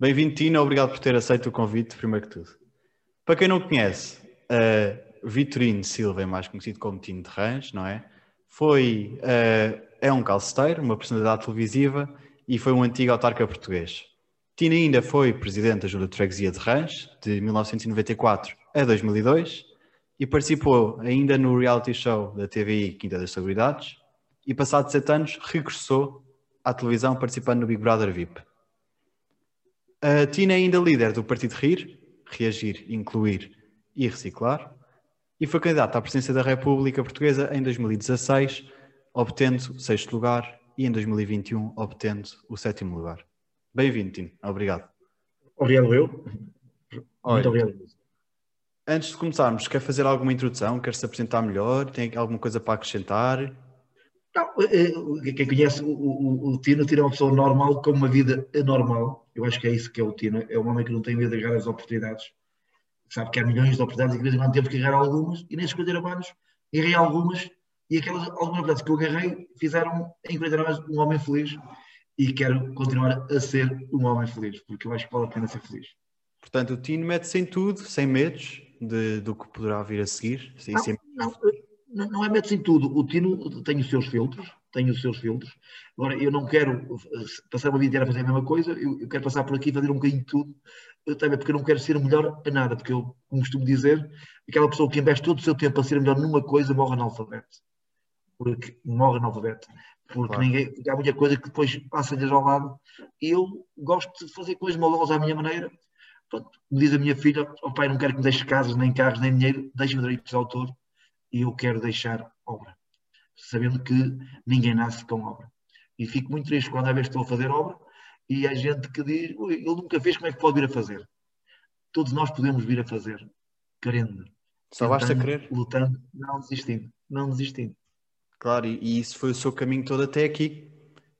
Bem-vindo, Tino. Obrigado por ter aceito o convite, primeiro que tudo. Para quem não conhece, uh, Vitorino Silva é mais conhecido como Tino de Rãs, não é? Foi, uh, é um calceteiro, uma personalidade televisiva e foi um antigo autarca português. Tino ainda foi presidente da Junta de Freguesia de Rãs, de 1994 a 2002, e participou ainda no reality show da TVI Quinta das Celebridades, e passado sete anos regressou à televisão participando no Big Brother VIP. A Tina é ainda líder do Partido RIR, Reagir, Incluir e Reciclar, e foi candidata à presidência da República Portuguesa em 2016, obtendo o sexto lugar, e em 2021 obtendo o sétimo lugar. Bem-vindo, Tino. Obrigado. Obrigado eu. Olha, Muito obrigado. Antes de começarmos, quer fazer alguma introdução? Quer se apresentar melhor? Tem alguma coisa para acrescentar? Não, eh, eh, quem conhece o, o, o Tino, Tino é uma pessoa normal com uma vida anormal. Eu acho que é isso que é o Tino. É um homem que não tem medo de agarrar as oportunidades. Sabe que há milhões de oportunidades e que de vez em quando temos que agarrar algumas. E nesses 40 anos, errei algumas. E aquelas algumas oportunidades que eu agarrei fizeram em 40 anos um homem feliz. E quero continuar a ser um homem feliz, porque eu acho que vale a pena ser feliz. Portanto, o Tino mete-se em tudo, sem medos de, do que poderá vir a seguir. Sem, não, sem... não, não, é metes em tudo. O Tino tem os seus filtros, tem os seus filtros. Agora, eu não quero passar uma vida inteira a fazer a mesma coisa, eu, quero passar por aqui e fazer um bocadinho de tudo, também porque eu não quero ser melhor a nada, porque eu, como costumo dizer, aquela pessoa que investe todo o seu tempo a ser melhor numa coisa morre analfabeto. Porque morre analfabeto. Porque claro. ninguém, há muita coisa que depois passa-lhes ao lado. E eu gosto de fazer coisas malosas à minha maneira. Pronto, me diz a minha filha, o oh, pai não quero que me deixe casas, nem carros, nem dinheiro, deixe-me direitos de autor e eu quero deixar obra, sabendo que ninguém nasce com obra. E fico muito triste quando às vezes estou a fazer obra e há gente que diz, ele nunca fez, como é que pode vir a fazer? Todos nós podemos vir a fazer, querendo. Só basta querer. Lutando, não desistindo, não desistindo. Claro, e isso foi o seu caminho todo até aqui.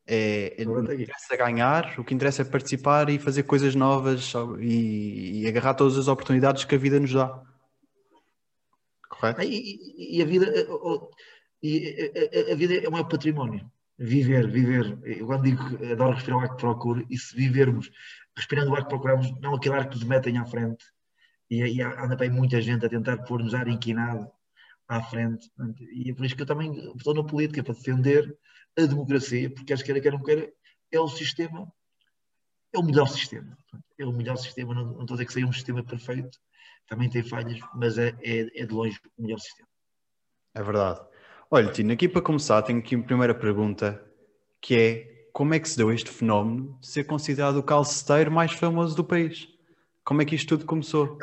É, o que interessa é ganhar, o que interessa é participar e fazer coisas novas e, e agarrar todas as oportunidades que a vida nos dá. Correto? E, e a vida, eh, e a, a, vida é o meu património. Viver, viver. Eu quando digo adoro respirar o ar que procuro, e se vivermos respirando o ar que procuramos, não aquele ar que nos metem à frente, e, e anda bem muita gente a tentar pôr-nos ar inquinado à frente. E é por isso que eu também estou na política, para defender a democracia, porque acho que quer, quer não quer, é o sistema, é o melhor sistema. É o melhor sistema, não, não estou a dizer que seja um sistema perfeito, também tem falhas, mas é, é, é de longe o melhor sistema. É verdade. Olha, Tino, aqui para começar, tenho aqui uma primeira pergunta, que é como é que se deu este fenómeno de ser considerado o calceteiro mais famoso do país? Como é que isto tudo começou?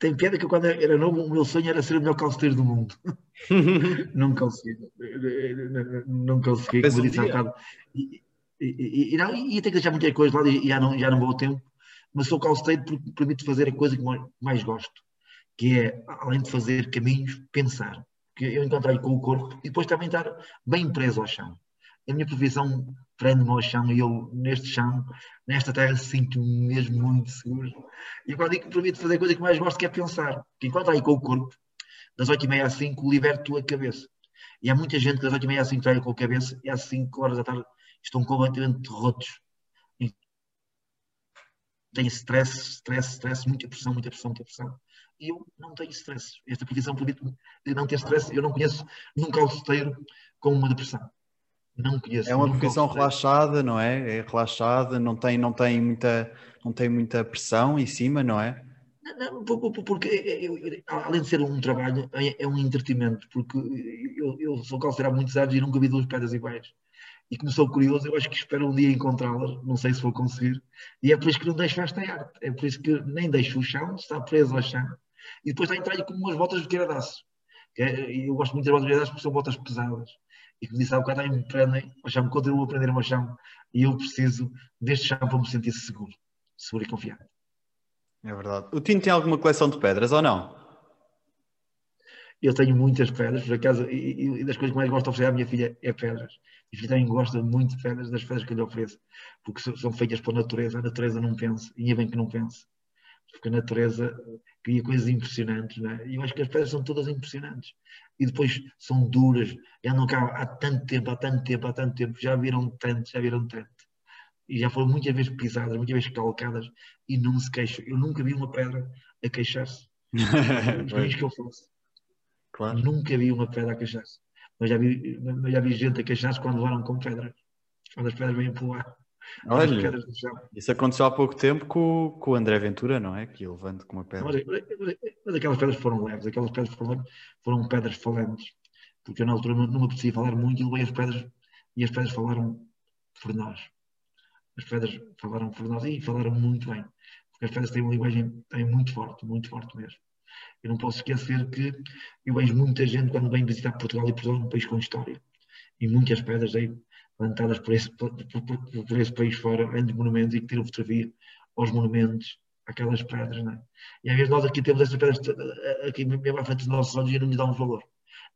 Tem piada que quando era novo, o meu sonho era ser o melhor calceteiro do mundo. não consegui. Não consegui, como disse há bocado. E, e, e, não, e tenho que deixar muita coisa lá e já não, já não vou ao tempo mas sou calceteiro porque permite fazer a coisa que mais gosto, que é, além de fazer caminhos, pensar. Que eu encontrei com o corpo e depois também estar bem preso ao chão. A minha profissão prende-me ao chão e eu, neste chão, nesta terra, sinto-me mesmo muito seguro. E quando digo que permite fazer a coisa que mais gosto, que é pensar. Que enquanto aí com o corpo, das 8h30 às 5, liberto a cabeça. E há muita gente que das 8h30 às 5 trabalha com a cabeça e às 5 horas da tarde estão completamente rotos tenho stress, stress, stress, muita pressão, muita pressão, muita pressão. E eu não tenho stress. Esta profissão permite-me não ter stress. Eu não conheço num calceteiro com uma depressão. Não conheço. É uma profissão relaxada, não é? É relaxada, não tem, não tem, muita, não tem muita pressão em cima, não é? Não, porque eu, além de ser um trabalho, é, é um entretenimento, porque eu, eu sou calceteiro há muitos anos e nunca vi duas pedras iguais e como sou curioso, eu acho que espero um dia encontrá-las, não sei se vou conseguir, e é por isso que não deixo esta arte, é por isso que nem deixo o chão, está preso ao chão, e depois entrar com umas botas de queiradaço, é, eu gosto muito de botas de queiradaço porque são botas pesadas, e como disse há bocado, me prendem ao chão, continuo a aprender ao chão, e eu preciso deste chão para me sentir seguro, seguro e confiante. É verdade. O Tino tem alguma coleção de pedras ou não? Eu tenho muitas pedras, por acaso, e, e das coisas que mais gosto de oferecer à minha filha é pedras. E filho também gosta muito de pedras, das pedras que eu lhe ofereço, porque são feitas para a natureza, a natureza não pensa, e é bem que não pense, porque a natureza cria coisas impressionantes, né? e eu acho que as pedras são todas impressionantes, e depois são duras, já não cá há tanto tempo, há tanto tempo, há tanto tempo, já viram tanto, já viram tanto, e já foram muitas vezes pisadas, muitas vezes calcadas e não se queixam. Eu nunca vi uma pedra a queixar-se. Os que eu faço. Claro. Nunca vi uma pedra a queixar-se. Mas já vi, mas já vi gente a queixar-se quando levaram com pedras. Quando as pedras vêm para o ar. Olha, isso aconteceu há pouco tempo com, com o André Ventura, não é? Que levando com uma pedra. Mas, mas, mas, aquelas pedras foram leves, aquelas pedras foram, foram pedras falantes. Porque eu na altura não, não me apetecia falar muito e levei as pedras e as pedras falaram por nós. As pedras falaram por nós e falaram muito bem. Porque as pedras têm uma linguagem têm muito forte, muito forte mesmo. Eu não posso esquecer que eu vejo muita gente quando vem visitar Portugal e Portugal é um país com história. E muitas pedras aí plantadas por esse, por, por, por esse país fora, grandes monumentos e que tiram fotografia aos monumentos, aquelas pedras, não é? E às vezes nós aqui temos essas pedras aqui mesmo à frente dos nossos olhos e não lhes damos valor.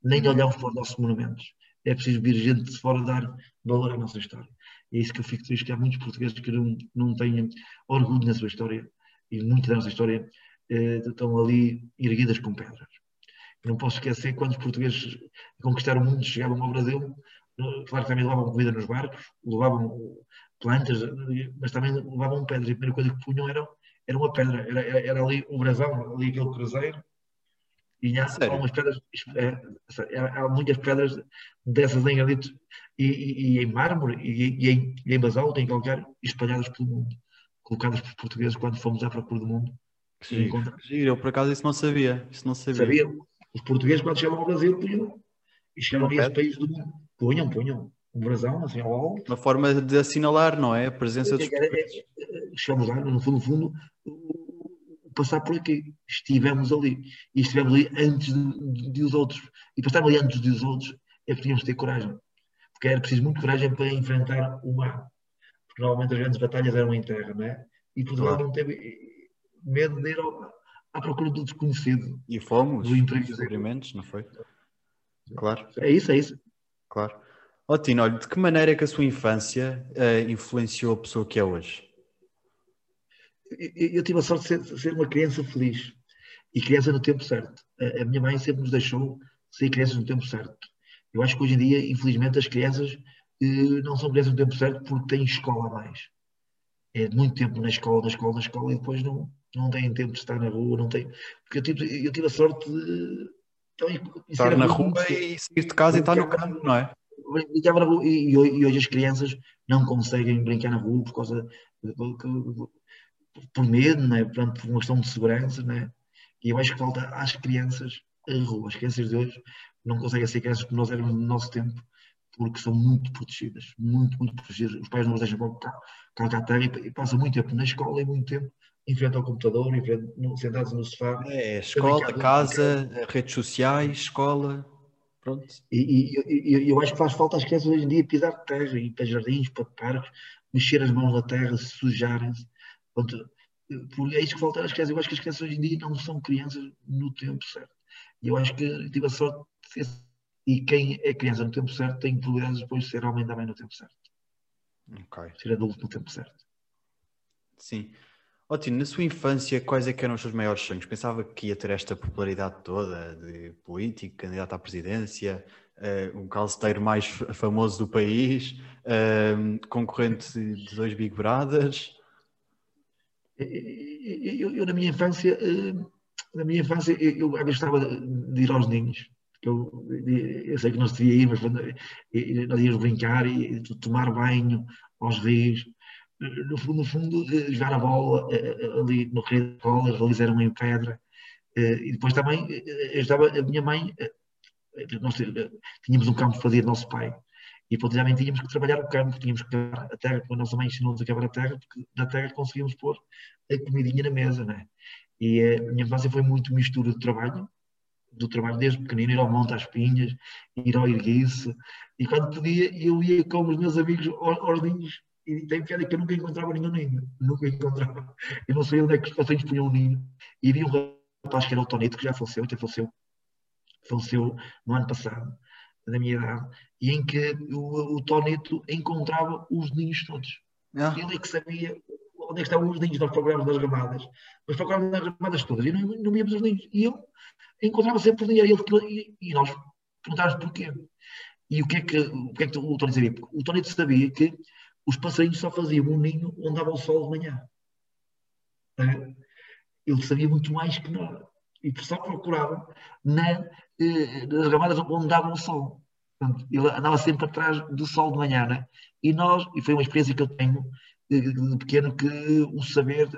Nem olhamos para os nossos monumentos. É preciso vir gente de fora dar valor à nossa história. E é isso que eu fico triste, que há muitos portugueses que não, não têm orgulho na sua história e muita da nossa história eh, estão ali erguidas com pedras. Eu não posso esquecer quando os portugueses conquistaram o mundo, chegavam ao Brasil, claro que também levavam comida nos barcos, levavam plantas, mas também levavam pedras. E a primeira coisa que punham era, era uma pedra, era, era ali o brasão, ali aquele cruzeiro. E há, há umas pedras, é, há muitas pedras dessas em granito e, e, e, em mármore e, e, em, e em basalto, em calcário, espalhadas pelo mundo, colocadas por portugueses quando fomos à procura do mundo. Sim, eu por acaso isso não sabia. Isso não sabia. sabia. Os portugueses quando chegavam ao Brasil punham e chegavam a esse país do mundo Punham, punham. Um brasão, assim, ao alto. Uma forma de assinalar, não é? A presença dos portugueses. Chegamos lá, no fundo, no fundo, passar por aqui. Estivemos ali. E estivemos ali antes de, de os outros. E para estarmos ali antes dos outros, é que tínhamos ter coragem. Porque era preciso muito coragem para enfrentar o mar. Porque normalmente as grandes batalhas eram em terra, não é? E Portugal não teve medo de ir ao, à procura do desconhecido. E fomos. Do. Experimentos, não foi? Claro. É isso, é isso claro. Otino, olha, de que maneira é que a sua infância uh, influenciou a pessoa que é hoje? Eu, eu tive a sorte de ser, ser, uma criança feliz e criança no tempo certo. A, a, minha mãe sempre nos deixou ser crianças no tempo certo. Eu acho que hoje em dia, infelizmente, as crianças uh, não são crianças no tempo certo porque têm escola a mais. É muito tempo na escola, na escola, na escola e depois não, não têm tempo de estar na rua, não têm. Porque eu tive, eu tive a sorte de então, estar na rua e sair de casa e estar no campo, não é? Brincava na rua e, hoje as crianças não conseguem brincar na rua por causa por medo, não é? Portanto, por uma questão de segurança, não é? E eu acho que falta às crianças a rua. As crianças de hoje não conseguem ser crianças como nós éramos no nosso tempo, porque são muito protegidas, muito, muito protegidas. Os pais não os deixam cá, cá, cá terra e, e passam muito tempo na escola e muito tempo em frente ao computador, em frente, sentados no sofá. É, escola, casa, redes sociais, escola. Pronto. E, e, e, eu acho que faz falta às crianças hoje em dia pisar terra, ir para jardins, para parques, mexer as mãos na terra, sujarem-se. É isso que falta às crianças. Eu acho que as crianças hoje em dia não são crianças no tempo certo. E eu acho que tive a sorte de ser. E quem é criança no tempo certo tem probabilidades depois de ser homem também no tempo certo. Okay. Ser adulto no tempo certo. Sim. Ótimo, na sua infância, quais é que eram os seus maiores sonhos? Pensava que ia ter esta popularidade toda de político, candidato à presidência, uh, um calceteiro mais famoso do país, uh, concorrente de dois Big Brothers? Eu, eu, na minha infância, uh, na minha infância, eu, eu gostava de ir aos ninhos. Eu, eu sei que não se devia ir, mas nós íamos brincar e tomar banho aos rios no no fundo jogar a bola eh, eh, ali no Rio de Cola, eles eram em pedra. Eh, e depois também ajudava a minha mãe, nós tínhamos um campo fazia nosso pai, e também tínhamos que trabalhar o campo, tínhamos que quebrar a terra, quando a nossa mãe ensinou-nos a quebrar a terra, porque da terra conseguíamos pôr a comidinha na mesa, né? E a minha infância foi muito mistura de trabalho, do trabalho desde pequenino, ir ao monte às pinhas, ir ao erguice, e quando podia eu ia com os meus amigos ninhos e tem piada que eu nunca encontrava nenhum ninho. Nunca encontrava. Eu não sei onde é que os passarinhos punham um ninho. E havia um rapaz que era o Tonito, que já faleceu, até faleceu, faleceu no ano passado, da minha idade, e em que o, o Tonito encontrava os ninhos todos. Ah. Ele é que sabia onde é que estavam os ninhos, nós procurávamos nas ramadas, mas procurávamos nas ramadas todas, e não, não víamos os ninhos. E eu encontrava sempre o ninho, e, e nós perguntávamos porquê. E o que é que o, que é que o Tonito sabia? O Tonito sabia que os passarinhos só faziam um ninho onde dava o sol de manhã. É? Ele sabia muito mais que nós. E só procurava na, eh, nas ramadas onde dava o sol. Portanto, ele andava sempre atrás do sol de manhã. Né? E nós, e foi uma experiência que eu tenho de, de pequeno, que o saber,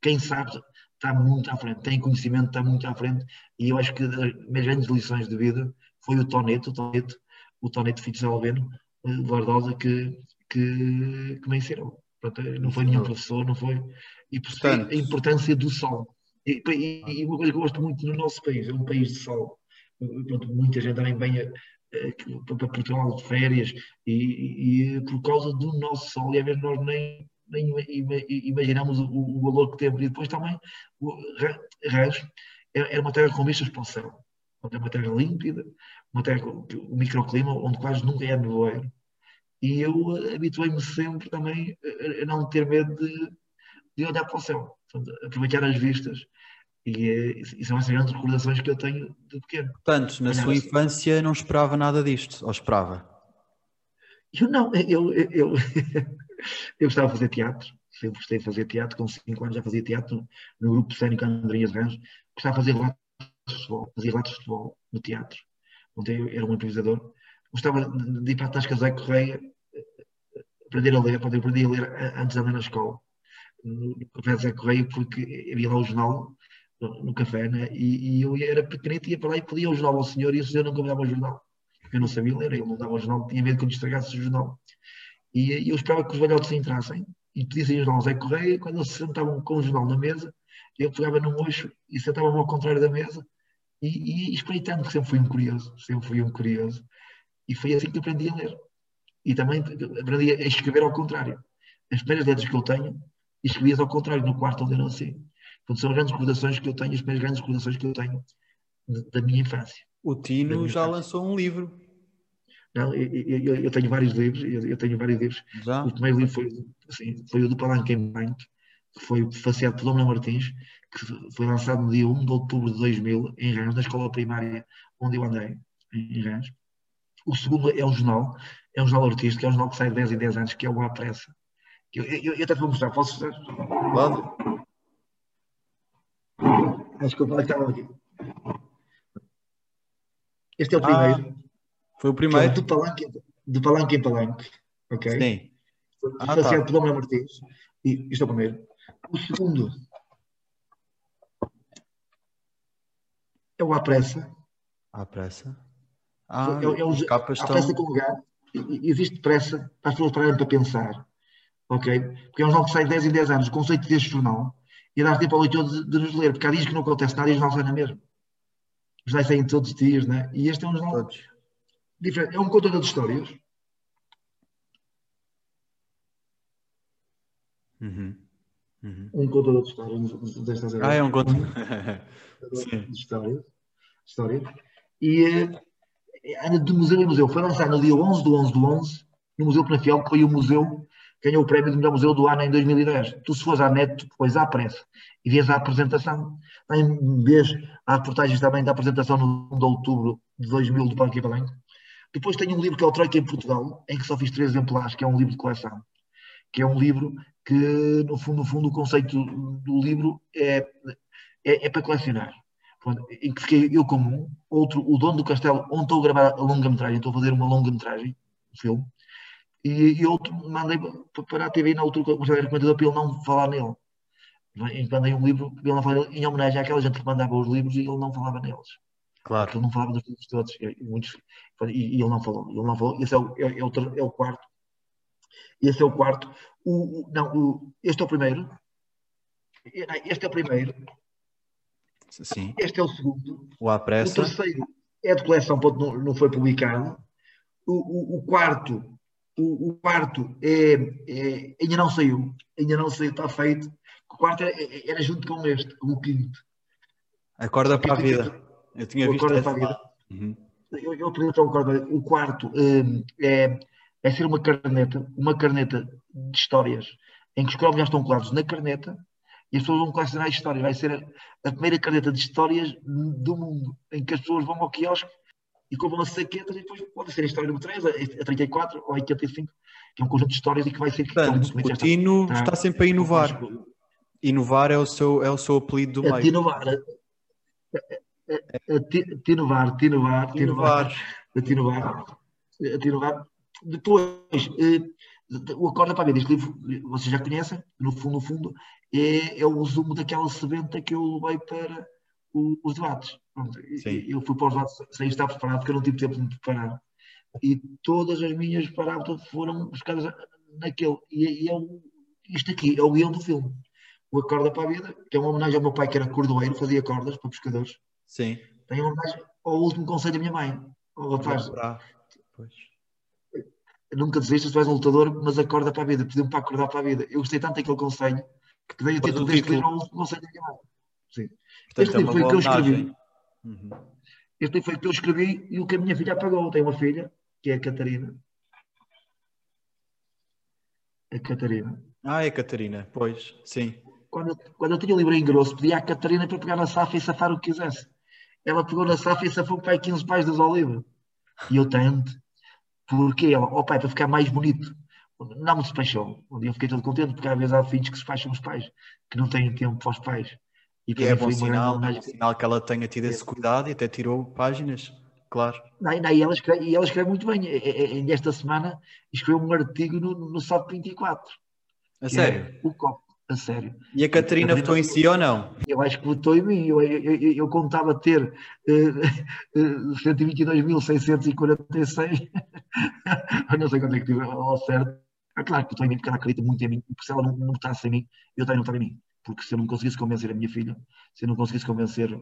quem sabe, está muito à frente, tem conhecimento, está muito à frente. E eu acho que das minhas grandes lições de vida foi o Toneto, o Toneto, o Toneto Fitzalveno, de Vardosa, que, que, que me ensinou. Portanto, não foi nenhum professor, não foi. E percebi a importância do sol. E, e, e, uma coisa que eu gosto muito no nosso país, é um país de sol. Pronto, muita gente também vem para Portugal de férias e, e, por causa do nosso sol, e às vezes nós nem, nem imaginamos o, o, valor que temos. E depois também, o Rãs é, é uma terra com vistas para o céu. É uma terra límpida, uma terra com o microclima, onde quase nunca é nevoeiro. E eu habituei-me sempre também a não ter medo de, de olhar para o céu, Portanto, aproveitar as vistas. E, e são essas grandes recordações que eu tenho de pequeno. Portanto, na sua infância não esperava nada disto, ou esperava? Eu não, eu, eu, eu, eu gostava de fazer teatro, sempre gostei de fazer teatro, com 5 anos já fazia teatro no grupo cénico Andrinhas Rãs, gostava de fazer relatos de futebol, fazia relatos de futebol no teatro, onde eu era um improvisador, gostava de ir para a Tasca Zé Correia, aprender a ler, eu aprendi a ler antes de andar na escola, no Café Zé Correia, porque havia lá o jornal no, café, né? e, e, eu era pequenito, ia para lá e pedia o jornal ao senhor, e o senhor não me dava o jornal. Eu não sabia ler, ele não dava o jornal, tinha medo que eu estragasse o jornal. E, e eu esperava que os velhotes entrassem e pedissem o jornal ao Zé Correia, quando eles se sentavam com o jornal na mesa, eu pegava no mocho e sentava-me ao contrário da mesa, e, e espreitando, que sempre fui um curioso, sempre fui um curioso, e foi assim que aprendi a ler. E também aprendi a escrever ao contrário. As primeiras letras que eu tenho, escrevias ao contrário, no quarto onde eu nasci. Portanto, são as grandes recordações que eu tenho, as primeiras grandes recordações que eu tenho da minha infância. O Tino já infância. lançou um livro. Não, eu, eu, eu, tenho vários livros, eu, eu, tenho vários livros. Já? O primeiro livro foi, assim, foi o do Palanque em Bank, que foi faceado por Dona Martins, que foi lançado no dia 1 de outubro de 2000, em Rãs, na escola primária onde eu andei, em Rãs. O segundo é um jornal, é um jornal artístico, é um jornal que sai de 10 em 10 anos, que é o A Pressa. Eu, eu, eu até vou mostrar, posso mostrar? Pode. Acho que eu estava aqui. Este é o primeiro. Ah, foi o primeiro? É do, palanque, do palanque em palanque. Ok? Sim. Ah, tá. por Dom Martins. E este é o primeiro. O segundo é o À Pressa. À Pressa? Ah, é, é um, capas estão... pressa com. Existe pressa para as pessoas pararem para pensar. Ok? Porque é um jornal que sai 10 em 10 anos. O conceito deste jornal e dar tempo ao leitor de, de, nos ler, porque há dias que não acontece nada e os jornais saem na mesma. Os jornais saem todos os dias, né? E este é um jornal todos. diferente. É um contador de histórias. Uhum. Uhum. Um contador de histórias. Destas ah, é um contador de histórias. histórias. E eh, anda de museu em museu. Foi lançado no dia 11 do 11 do 11, no Museu Penafiel, que foi o museu ganhou o prémio de melhor museu do ano em 2010. Tu, se fores à net, depois à pressa e vês a apresentação, também vês as reportagens também da apresentação no 1 de outubro de 2000 do Parque Palenque. Depois tenho um livro que é o Troika em Portugal, em que só fiz três exemplares, que é um livro de coleção. Que é um livro que, no fundo, no fundo o conceito do livro é, é, é para colecionar. Em que fiquei eu como um, outro, o dono do castelo, onde estou a gravar a longa-metragem, estou a fazer uma longa-metragem, um filme, e, e outro mandei para a TV na altura, como era comentador, para ele não falar nele. E mandei um livro ele não falava, em homenagem àquela gente que mandava os livros e ele não falava neles. Claro. Porque ele não falava dos livros todos. E, muitos, e, e, ele não falou. Ele não falou. Esse é o, é, é o, é o quarto. Esse é o quarto. O, o não, o, este é o primeiro. Este é o primeiro. Sim. Este é o segundo. O à pressa. O terceiro é de coleção, não, não foi publicado. O, o, o quarto o, o quarto é, é, ainda não saiu, ainda não saiu, está feito. O quarto era, era junto com este, com o quinto. Acorda para a vida. Eu tinha visto acorda para a vida. Uhum. Eu, eu o, o quarto um, é, é ser uma carneta, uma carneta de histórias, em que os cromos já estão colados na carneta e as pessoas vão colecionar histórias. Vai ser a, a primeira carneta de histórias do mundo, em que as pessoas vão ao quiosque e compram uma saqueta e depois pode ser a história número 3, a 34 ou a 85. que é um conjunto de histórias e que vai ser... Portanto, o Tino está, está, sempre a inovar. Inovar é o seu, é o seu apelido do a meio. Inovar, a, a, a, tinovar, tinovar, tinovar, a tinovar, tinovar. Depois, eh, o Acorda para a Vida, este livro vocês já conhecem, no fundo, no fundo, é, é o resumo daquela sebenta que eu levei para os debates. Pronto, eu fui para os debates sem estar preparado, porque eu não tive tempo de me preparar. E todas as minhas parábolas foram buscadas naquele. E, e é o, isto aqui é o guião do filme. O Acorda para a Vida, que é uma homenagem ao meu pai, que era cordoeiro, fazia cordas para pescadores. Sim. Tem uma homenagem ao último conselho da minha mãe. Ao rapaz. Pois. Nunca desistas, tu és um lutador, mas acorda para a vida. Pediu-me para acordar para a vida. Eu gostei tanto daquele conselho que dei a título deste livro ao último conselho da minha mãe. Sim. Portanto, este é livro foi o que eu escrevi. Uhum. Este livro foi o que eu escrevi e o que a minha filha apagou. Tem uma filha, que é a Catarina. A Catarina. Ah, é a Catarina, pois, sim. Quando, quando eu tinha o livro em grosso, pedi à Catarina para pegar na safa e safar o que quisesse. Ela pegou na safa e safou para aí 15 pais das olivas. E eu tanto. Porque ela, ó oh, pai, para ficar mais bonito. Não me despachou. Um dia eu fiquei todo contente, porque às vezes há filhos que se despacham os pais, que não têm tempo para os pais. E, e é bom sinal. É sinal que ela tenha tido esse cuidado e até tirou páginas, claro. Não, não, e, ela escreve, e ela escreve muito bem. Esta semana escreveu um artigo no, no SAP 24. A sério? É o copo, a sério. E a Catarina, votou em si ou não? Eu acho que votou em mim. Eu, eu, eu, eu contava ter uh, uh, 122.646. não sei quanto é que tive ao certo. É claro que em mim porque ela acredita muito em mim. Porque se ela não, não votasse em mim, eu também não estava em mim porque se eu não conseguisse convencer a minha filha, se eu não conseguisse convencer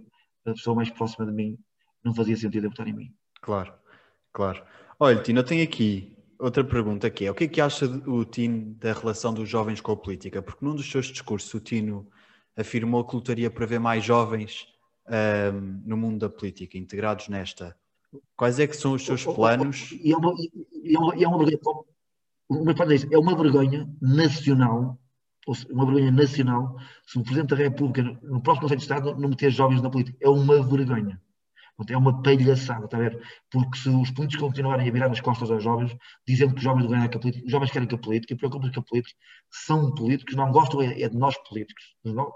a pessoa mais próxima de mim, não fazia sentido eu votar em mim. Claro, claro. Olha, Tino, eu tenho aqui outra pergunta que é, o que é que acha o Tino da relação dos jovens com a política? Porque num dos seus discursos o Tino afirmou que lutaria para ver mais jovens um, no mundo da política, integrados nesta. Quais é que são os seus planos? E é uma, é uma, é uma, é uma vergonha nacional uma vergonha nacional se o Presidente da República, no próximo Conselho de Estado, não meter jovens na política. É uma vergonha. É uma palhaçada, está a ver? Porque se os políticos continuarem a virar as costas aos jovens, dizendo que os jovens não ganham a política, os jovens querem que a política, e preocupam-se que a política são políticos, não gostam é, é de nós políticos. Não,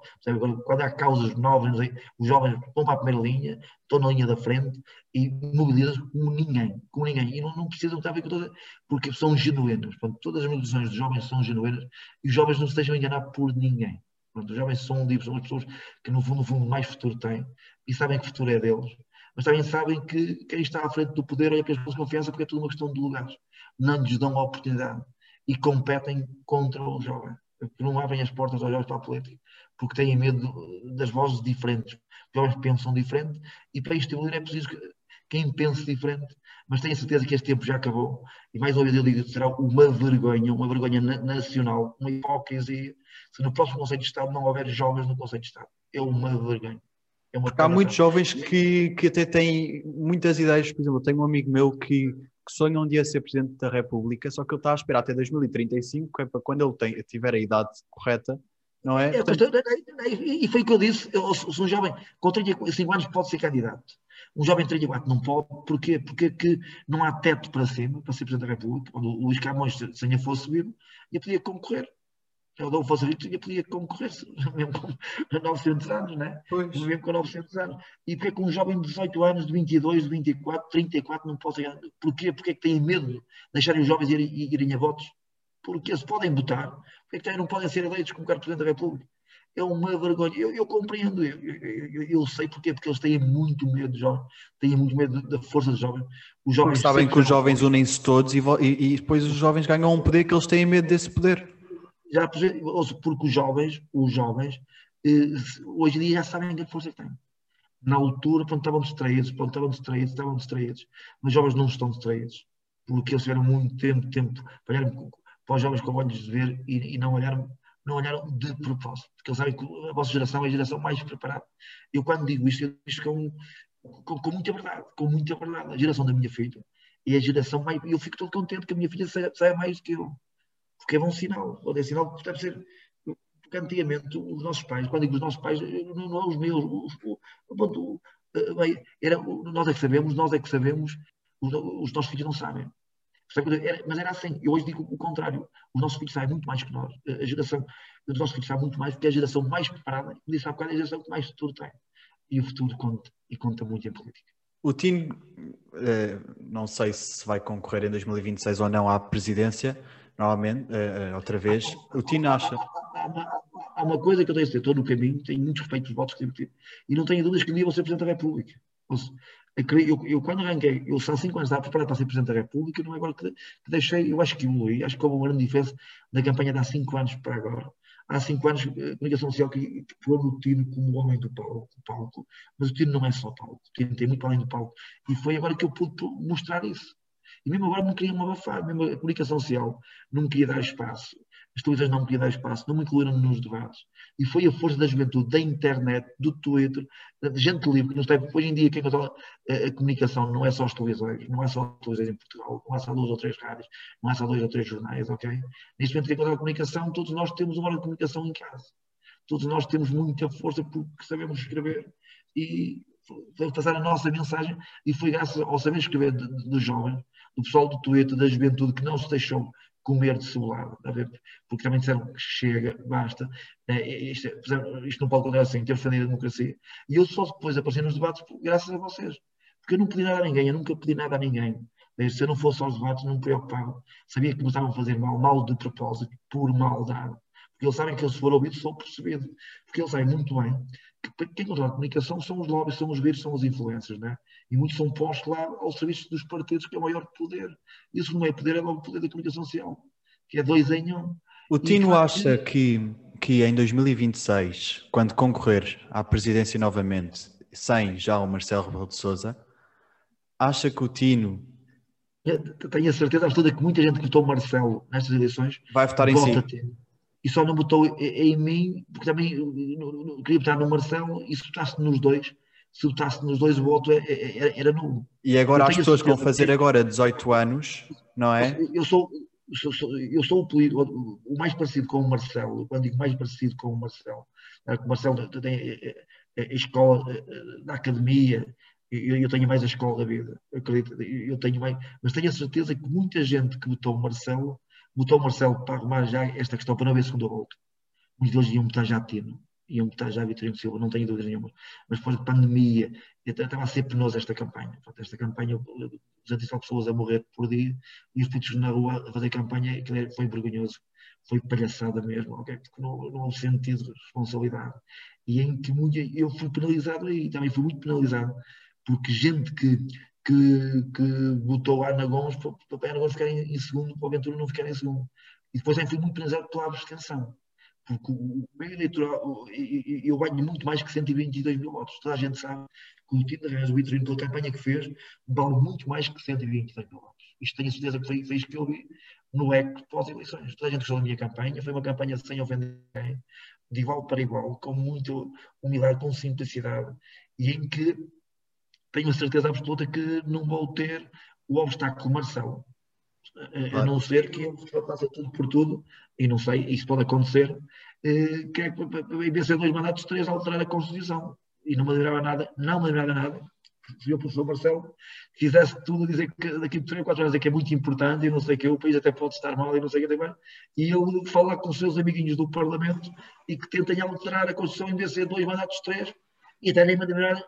quando há causas novas, os jovens vão para a primeira linha, estão na linha da frente e mobilizam como ninguém, como ninguém. E não, não precisam estar a ver com todas, porque são genuínos. Portanto, todas as mobilizações dos jovens são genuínas e os jovens não se deixam enganar por ninguém. Portanto, os jovens são livres, são as pessoas que no fundo, no fundo mais futuro têm e sabem que o futuro é deles mas também sabem que quem está à frente do poder olha para as pessoas confiança porque é tudo uma questão de lugares. Não lhes dão a oportunidade e competem contra o jovem. Não abrem as portas aos jovens para a política, porque têm medo das vozes diferentes. Os jovens pensam diferente e para isto é preciso que quem pense diferente, mas tenho certeza que este tempo já acabou e mais uma vez eu digo, será uma vergonha, uma vergonha nacional, uma hipocrisia, se no próximo Conselho de Estado não houver jovens no Conselho de Estado. É uma vergonha. É há muitos jovens que, que até têm muitas ideias. Por exemplo, eu tenho um amigo meu que, que sonha um dia ser Presidente da República, só que ele está a esperar até 2035, que é para quando ele tem, tiver a idade correta, não é? é Portanto... E foi o que eu disse, eu sou um jovem com 35 anos pode ser candidato. Um jovem de 34 não pode, porquê? Porque que não há teto para cima, para ser Presidente da República. Quando o Luís Camões, se ainda fosse vivo, ia podia concorrer eu não fosse rico, tinha, podia concorrer mesmo com 900 anos, né? Pois. mesmo com 900 anos. E porquê que um jovem de 18 anos, de 22, de 24, 34 não pode ganhar? Porquê? Porquê é que têm medo de deixarem os jovens irem, irem a votos? Porque se podem votar, porquê é que não podem ser eleitos como Presidente da República? É uma vergonha. Eu, eu compreendo, eu, eu, eu, sei porquê, porque eles têm muito medo de jovens, têm muito medo da força dos jovens. Os jovens porque sabem que os jovens unem-se todos e, e, e depois os jovens ganham um poder que eles têm medo desse poder já porque os jovens, os jovens, eh, hoje em dia já sabem a força que têm. Na altura, quando estavam distraídos, quando estavam distraídos, estavam distraídos. Mas os jovens não estão distraídos, porque eles tiveram muito tempo, tempo para olhar para os jovens com olhos de ver e, e não olharam não olharam de propósito, porque eles sabem que a vossa geração é a geração mais preparada. Eu, quando digo isto, eu digo isto com, com, com, muita verdade, com muita verdade. A geração da minha filha é a geração mais. Eu fico todo contente que a minha filha saia, saia mais do que eu porque é um sinal, ou é sinal que deve ser. Porque antigamente os nossos pais, quando digo os nossos pais, não, não é os meus, os, os, eh, era, nós é que sabemos, nós é que sabemos, os, os nossos filhos não sabem. Mas era assim. Eu hoje digo o contrário. O nosso filho sai muito mais que nós. A geração dos nossos filhos sai muito mais porque é a geração mais preparada. Como disse há bocado, é a geração que mais futuro tem. E o futuro conta. E conta muito em política. O Tino, eh, não sei se vai concorrer em 2026 ou não à presidência, novamente, eh, eh, outra vez. O Tino acha. Há uma coisa que eu tenho a dizer, estou no caminho, tenho muito respeito pelos votos que tive e não tenho dúvidas que um dia vou ser Presidente da República. Eu, eu, quando arranquei, eu são cinco anos estava preparado para ser Presidente da República, não é agora que, que deixei, eu acho que evolui, acho que houve uma grande diferença da campanha de há cinco anos para agora. Há cinco anos, a comunicação social que pôr o Tino como o homem do palco, palco, mas o Tino não é só palco, o Tino tem muito além do palco. E foi agora que eu pude mostrar isso. E mesmo agora não queriam abafar, mesmo a comunicação social não queria dar espaço as televisões não queriam dar espaço, não me incluíram nos debates. E foi a força da juventude, da internet, do Twitter, de gente livre, que nos tem, hoje em dia quem controla a, a, comunicação não é só as televisões, não é só as televisões em Portugal, não é só duas ou três rádios, não é só dois ou três jornais, ok? Neste momento quem controla a comunicação, todos nós temos uma hora de comunicação em casa. Todos nós temos muita força porque sabemos escrever e passar a nossa mensagem e foi graças ao saber escrever dos jovens, do pessoal do Twitter, da juventude que não se deixou comer de seu lado, porque também disseram que chega, basta, né, isto, isto, não pode continuar assim, ter defendido a democracia. E eu só depois apareci nos debates graças a vocês, porque eu não pedi nada a ninguém, eu nunca pedi nada a ninguém. Se eu não fosse aos debates, não me preocupava. Sabia que me estavam a fazer mal, mal de propósito, por maldade. Porque eles sabem que eu, se for ouvido, sou percebido. Porque eles sabem muito bem que quem controla a comunicação são os lobbies, são os vírus, são as influências, né? E muitos são postos lá ao serviço dos partidos, que é o maior poder. Isso não é poder, é logo o poder da comunicação social, que é dois em um. O Tino e, acha que, que em 2026, quando concorrer à presidência novamente, sem já o Marcelo Rebelo de Sousa, acha que o Tino tenho a certeza absoluta que muita gente que votou Marcelo nestas eleições vai votar em si e só não votou em mim, porque também queria votar no Marcelo, e se votasse nos dois, se votasse nos dois, o voto era, é, é, era nulo. E agora as pessoas que vão fazer agora 18 anos, não é? Eu sou, eu sou, eu sou o, político, o mais parecido com o Marcelo, quando digo mais parecido com o Marcelo, é o Marcelo tem a escola da academia, eu, eu tenho mais a escola da vida, eu acredito, eu tenho mais, mas tenho a certeza que muita gente que votou o Marcelo botou o Marcelo para arrumar já esta questão para não haver segunda volta. Muitos deles iam botar já Tino, iam botar já Vitorino Silva, não tenho dúvida nenhuma. Mas depois de pandemia, estava a ser penoso esta campanha. Esta campanha, 200 pessoas a morrer por dia e os políticos na rua a fazer campanha, foi vergonhoso. Foi palhaçada mesmo, okay? porque não, não houve sentido de responsabilidade. E em que eu fui penalizado aí, também fui muito penalizado, porque gente que que, que botou a Ana Gomes para, a Ana Gomes ficar em, em, segundo, para o Ventura não ficar em segundo. E depois também fui muito penalizado pela abstenção. Porque o eleitoral, eu ganho muito mais que 122 mil votos. Toda a gente sabe que o Tino Reis, o Vitorino, pela campanha que fez, vale muito mais que 122 mil votos. Isto tenho a certeza que foi, foi isto que eu vi no ECO pós-eleições. Toda a gente gostou da minha campanha, foi uma campanha sem ofender ninguém, de igual para igual, com muita humildade, com simplicidade, e em que tenho a certeza absoluta que não vou ter o obstáculo Marcelo. Claro. A não ser que ele faça tudo por tudo, e não sei, isso pode acontecer, eh, que é em vez de dois mandatos, três alterar a Constituição. E não me lembrava nada, não me lembrava nada. Se o professor Marcelo fizesse tudo, dizer que daqui a três ou quatro anos é que é muito importante, e não sei o que, o país até pode estar mal, e não sei o que também, e ele falar com os seus amiguinhos do Parlamento e que tentem alterar a Constituição em vez de ser dois mandatos, três, e até nem me nada,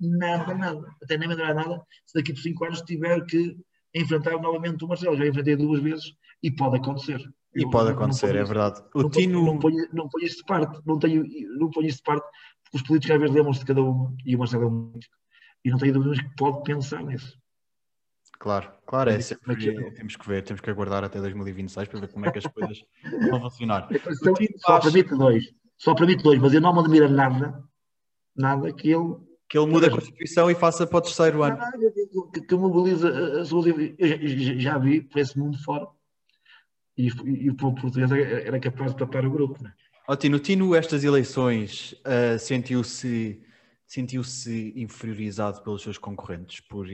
nada, nada. Até nem me nada se daqui por cinco anos tiver que enfrentar novamente o Marcelo. Já enfrentei duas vezes e pode acontecer. E Eu, pode acontecer, é verdade. O não, Tino... não, ponho, não ponho isso de parte, não, tenho, não ponho isso de parte, porque os políticos às vezes lembram-se de cada um e o Marcelo é um político. E não tenho dúvidas que pode pensar nisso. Claro, claro, é sempre, é temos que ver, temos que aguardar até 2026 para ver como é que as coisas vão funcionar. Então, só acha... permite dois, só permite dois, mas eu não me admiro nada nada que ele. Que ele mude a Constituição e faça para o terceiro ano. que, que mobiliza as suas. Eu já vi por esse mundo fora e, e o povo português era capaz de tapar o grupo. Né? Oh, Tino, Tino, estas eleições uh, sentiu-se sentiu-se inferiorizado pelos seus concorrentes por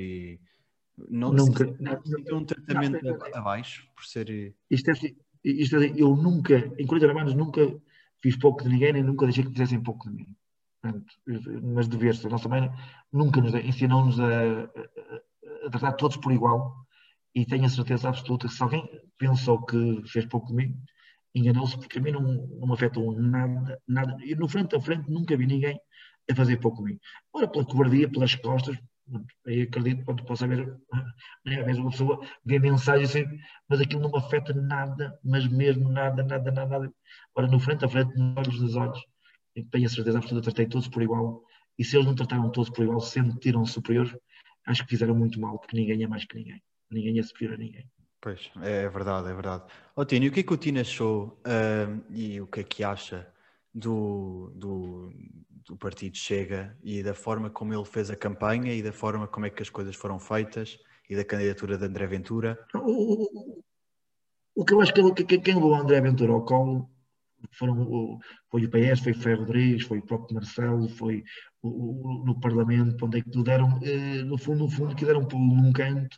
não nunca sentiu um tratamento não, não, abaixo por ser isto é, assim, isto é, eu nunca em 40 anos nunca fiz pouco de ninguém nem nunca deixei que fizessem pouco de mim mas dever-se. Nós também nunca nos ensinou-nos a, a, a, tratar todos por igual e tenho a certeza absoluta que se alguém pensou que fez pouco comigo, enganou-se, porque a mim não, não me afetou nada, nada. E no frente a frente nunca vi ninguém a fazer pouco comigo. Ora, pela cobardia, pelas costas, aí acredito, quando posso haver, né, às vezes uma pessoa vê mensagem assim, mas aquilo não me afeta nada, mas mesmo nada, nada, nada, nada. Ora, no frente a frente, nos olhos dos olhos, tenho a certeza absoluta, tratei todos por igual, e se eles não trataram todos por igual, sentiram superiores, acho que fizeram muito mal, porque ninguém é mais que ninguém. Ninguém é superior a ninguém. Pois, é verdade, é verdade. Ó Tino, o que é que o Tino achou uh, e o que é que acha do, do, do, partido Chega e da forma como ele fez a campanha e da forma como é que as coisas foram feitas e da candidatura de André Ventura? O, o, o que eu acho que, que quem levou André Ventura ao colo foram, foi o PS, foi o Ferro Rodrigues, foi o próprio Marcelo, foi o, no Parlamento, onde é que deram, eh, no fundo, no fundo, que deram pulo num canto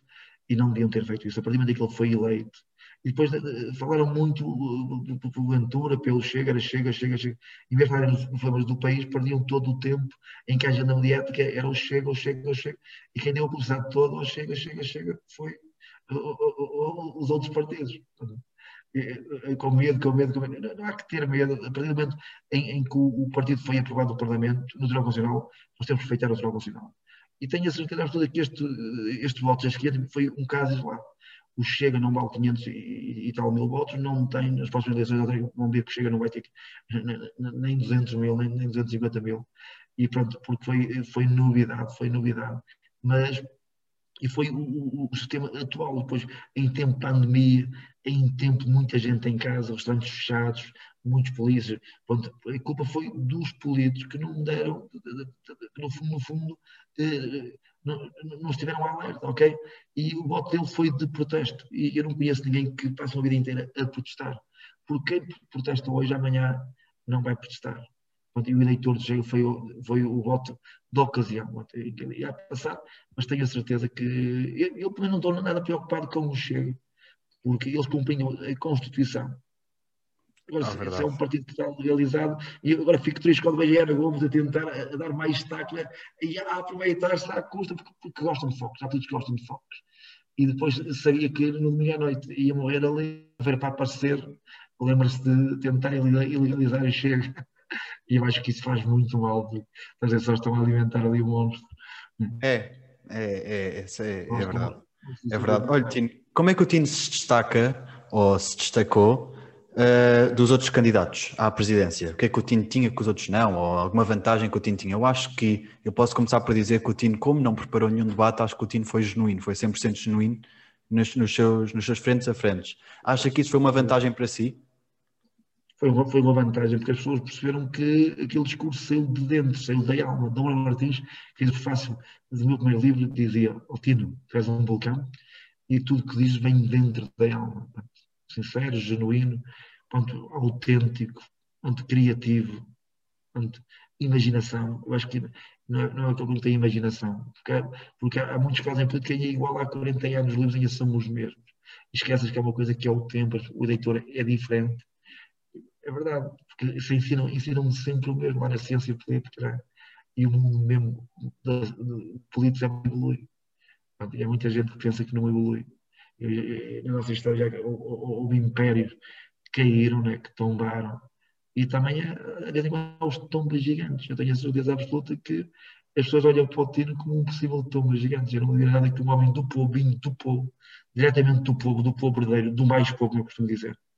e não deviam ter feito isso. A partir do momento que ele foi eleito, e depois falaram muito do Ventura, pelo Chega, era Chega, Chega, Chega. Em vez de falarem problemas do país, perdiam todo o tempo em que a agenda mediática era o Chega, o Chega, o Chega. E quem deu a publicidade todo, o Chega, Chega, Chega, foi os outros partidos. Com medo, com medo, com medo. Não há que ter medo. A partir do momento em, em que o, partido foi aprovado no Parlamento, no Tribunal Constitucional, nós temos que respeitar o Tribunal Constitucional. E tenho a certeza absoluta que este, este voto da esquerda foi um caso isolado. O Chega não vale 500 e, e, tal mil votos, não tem, nas próximas eleições, vão ver que o Chega não vai ter nem 200 mil, nem, nem 250 mil. E pronto, porque foi, foi novidade, foi novidade. Mas e foi o, o, o, sistema atual, depois em tempo de pandemia, em tempo de muita gente em casa, restaurantes fechados, muitos polícias, pronto, a culpa foi dos políticos que não deram, no fundo, no fundo eh, não, não estiveram alerta, ok? E o voto dele foi de protesto, e eu não conheço ninguém que passe uma vida inteira a protestar, porque quem protesta hoje, amanhã não vai protestar. E o eleitor de Chega foi, foi o voto da ocasião. Ele ia passar, mas tenho a certeza que. Eu, eu também não estou nada preocupado com o Chega, porque eles cumpriam a Constituição. Agora, ah, se é um partido que está legalizado, e agora fico triste quando vejo a Ana Gomes a tentar a dar mais destaque e a aproveitar-se à custa, porque, porque gostam de focos, há todos que gostam de focos. E depois sabia que no domingo à noite ia morrer ali, a ver para aparecer. Lembra-se de tentar ilegalizar o Chega e eu acho que isso faz muito mal, porque as pessoas estão a alimentar ali o monstro. É, é, é, é, é, é verdade. É verdade. Olha, Tino, como é que o Tino se destaca, ou se destacou, uh, dos outros candidatos à presidência? O que é que o Tino tinha que os outros não? Ou alguma vantagem que o Tino tinha? Eu acho que, eu posso começar por dizer que o Tino, como não preparou nenhum debate, acho que o Tino foi genuíno, foi 100% genuíno nos, nos, seus, nos seus frentes a frentes. Acha que isso foi uma vantagem para si? Foi uma, foi uma vantagem, porque as pessoas perceberam que aquele discurso saiu de dentro, saiu da alma. Dom Martins fez o prefácio do meu primeiro livro, dizia, Altino, tu és um vulcão, e tudo que dizes vem dentro da alma. Sincero, genuíno, ponto, autêntico, ponto, criativo, ponto, imaginação. Eu acho que não é, não é que tem imaginação, porque, porque há, há muitos que fazem política e é igual há 40 anos, os livros ainda são os mesmos. Esqueces que é uma coisa que é o tempo, o leitor é diferente é verdade, porque ensinam, ensinam sempre o mesmo na ciência política e o mundo mesmo de, político já evolui. Há muita gente que pensa que não evolui. Na nossa história já houve impérios que caíram, né, que tombaram. E também, a vez em quando, há os tombos gigantes. Eu tenho a certeza absoluta que as pessoas olham para o Tino como um possível tombo gigante. Eu não digo nada que um homem do povo, do povo, diretamente do povo, do povo verdadeiro, do mais povo, como eu costumo dizer eh,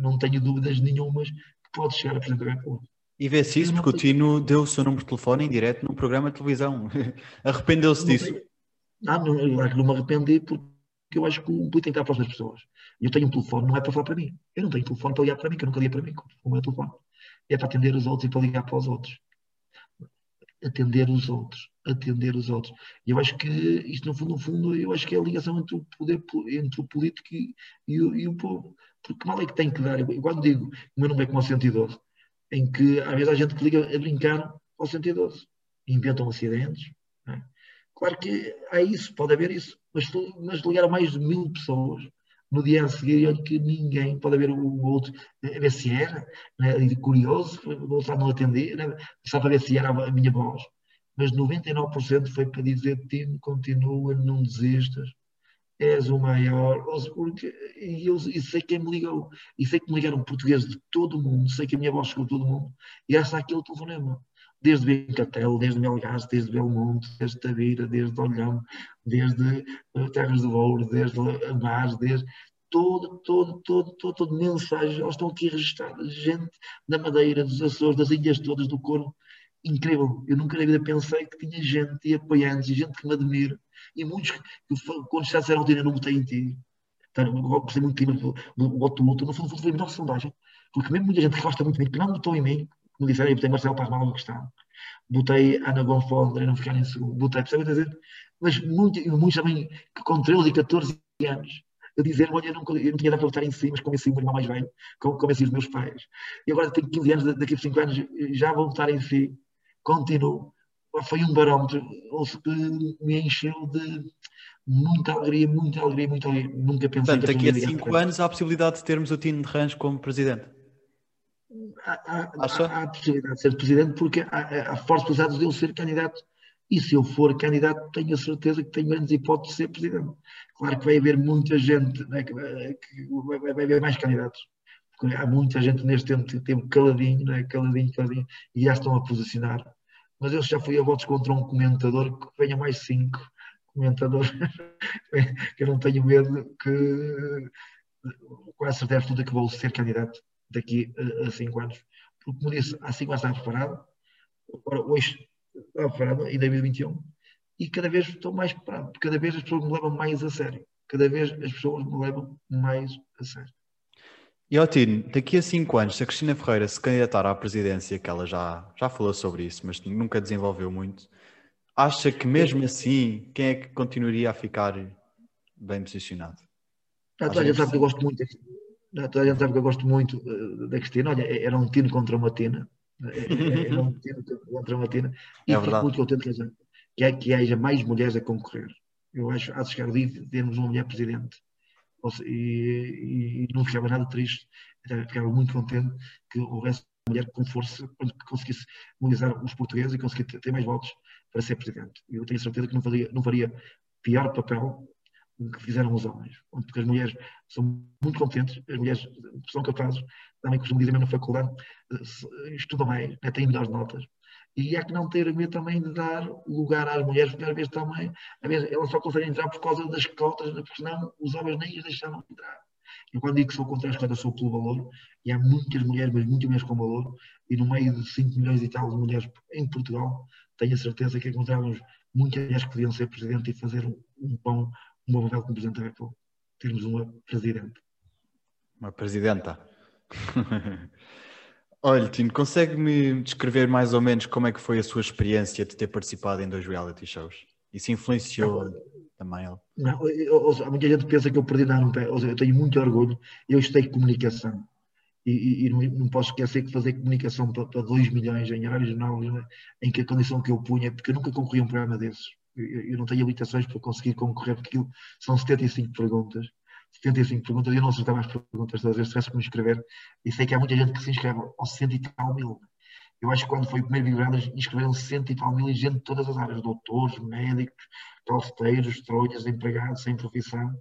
não tenho dúvidas nenhumas que pode chegar a Presidente da República. E vê-se isso porque o Tino deu o seu número de telefone em direto num programa de televisão. Arrependeu-se disso? Não, não, eu não me arrependi porque eu acho que o político tem que estar próximo das pessoas. Eu tenho um telefone, não é para falar para mim. Eu não tenho telefone para ligar para mim, que eu nunca ligo para mim com o meu telefone. É para atender os outros e para ligar para os outros. Atender os outros. Atender os outros. E eu acho que isto, no fundo, no fundo, eu acho que é a ligação entre o poder, entre o político e, e, e o povo. Porque mal é que tem que dar, eu quando digo o meu nome é como ao 112, em que às vezes há gente que liga a brincar ao 112, inventam acidentes. É? Claro que há isso, pode haver isso, mas, mas ligaram mais de mil pessoas no dia a seguir, olha que ninguém, pode haver o outro, a ver se era, né, curioso, voltar a não atender, né, só para ver se era a minha voz. Mas 99% foi para dizer, Tino, continua, não desistas, és o maior, e eu sei quem me ligou, e sei que me ligaram portugueses de todo o mundo, sei que a minha voz chegou a todo o mundo, e essa aquele telefonema, desde Bencatelo, desde Melgaço, desde Belmonte, desde Tavira, desde Olhão, desde uh, Terras do Ouro, desde Mar, desde todo, todo, todo, todo, todo mensagem, elas estão aqui registradas, gente da Madeira, dos Açores, das ilhas todas, do Corvo, incrível, eu nunca na vida pensei que tinha gente e apoiantes, e gente que me admira, e muitos quando já disseram que não votei em ti, gostei muito de ti, o voto luto, no fundo, foi a melhor sondagem, porque mesmo muita gente que gosta muito de mim, que não votou em mim, como disseram, eu botei Marcelo para a questão, botei Ana André não ficar em segundo, botei, percebe dizer? Mas muitos, muitos também que com 13 e 14 anos, a dizer, olha, eu não, eu não tinha dado para votar em si, mas convenci o meu irmão mais velho, convenci os meus pais. E agora tenho 15 anos, daqui a 5 anos já vou votar em si, continuo foi um barómetro que me encheu de muita alegria, muita alegria, muita alegria. Nunca pensei Portanto, daqui a cinco anos há a possibilidade de termos o Tino de Range como presidente. Há, há, a possibilidade de ser presidente porque há, há fortes possibilidades de eu ser candidato. E se eu for candidato, tenho a certeza que tenho menos hipóteses de ser presidente. Claro que vai haver muita gente, né, que, que vai, vai, haver mais candidatos. Porque há muita gente neste tempo, tempo caladinho, né, caladinho, caladinho, e já estão a posicionar mas eu já fui a votos contra um comentador que venha mais cinco comentadores, que eu não tenho medo que quase certeza absoluta que vou ser candidato daqui a, cinco anos. Porque, como disse, há cinco anos estava preparado, agora hoje estava preparado, em 2021, e cada vez estou mais preparado, cada vez as pessoas me levam mais a sério, cada vez as pessoas me levam mais a sério. E Otino, daqui a cinco anos, se a Cristina Ferreira se candidatar à presidência, que ela já, já falou sobre isso, mas nunca desenvolveu muito, acha que mesmo assim, quem é que continuaria a ficar bem posicionado? Ah, toda a gente sabe que eu gosto muito toda a gente sabe que eu gosto muito uh, da Cristina. Olha, era um tino contra uma tina. Era um tino contra uma tina. E é fico muito contente que que, que haja mais mulheres a concorrer. Eu acho que há de chegar o dia de termos uma mulher presidente e, e, não ficava nada triste, ficava muito contente que houvesse uma mulher com força que conseguisse mobilizar os portugueses e conseguisse ter mais votos para ser presidente. Eu tenho certeza que não faria, não faria pior papel do que fizeram os homens, porque as mulheres são muito competentes, as mulheres são capazes, também costumo dizer mesmo na faculdade, estudam mais, né, têm melhores notas, e há que não ter medo também de dar lugar às mulheres, porque às vezes também, elas só conseguem entrar por causa das cotas, porque senão os homens nem as deixavam entrar. Eu quando digo que sou contra as cotas, sou pelo valor, e há muitas mulheres, mas muitas mulheres com valor, e no meio de 5 milhões e tal de mulheres em Portugal, tenho a certeza que encontrávamos muitas mulheres que podiam ser presidente e fazer um, um bom, um bom papel como presidente da República. Termos uma presidente. Uma presidenta. Olha, Tino, consegue-me descrever mais ou menos como é que foi a sua experiência de ter participado em dois reality shows? Isso influenciou não, também ele? Não, eu, eu, muita gente pensa que eu perdi na pé. Eu tenho muito orgulho. Eu estudei comunicação. E, e, e não, não, posso esquecer que fazer comunicação para, 2 milhões em horários novos, né, em que a condição que eu punha, porque eu nunca concorri a um programa desses. Eu, eu não tenho habilitações para conseguir concorrer, porque aquilo são 75 perguntas 75 perguntas, eu não acertava as perguntas todas, eu tivesse que me inscrever, e sei que há muita gente que se inscreve aos 100 e tal mil. Eu acho que quando foi o primeiro Big inscreveram 100 e tal mil e gente de todas as áreas, doutores, médicos, calceteiros, trolhas, empregados, sem profissão.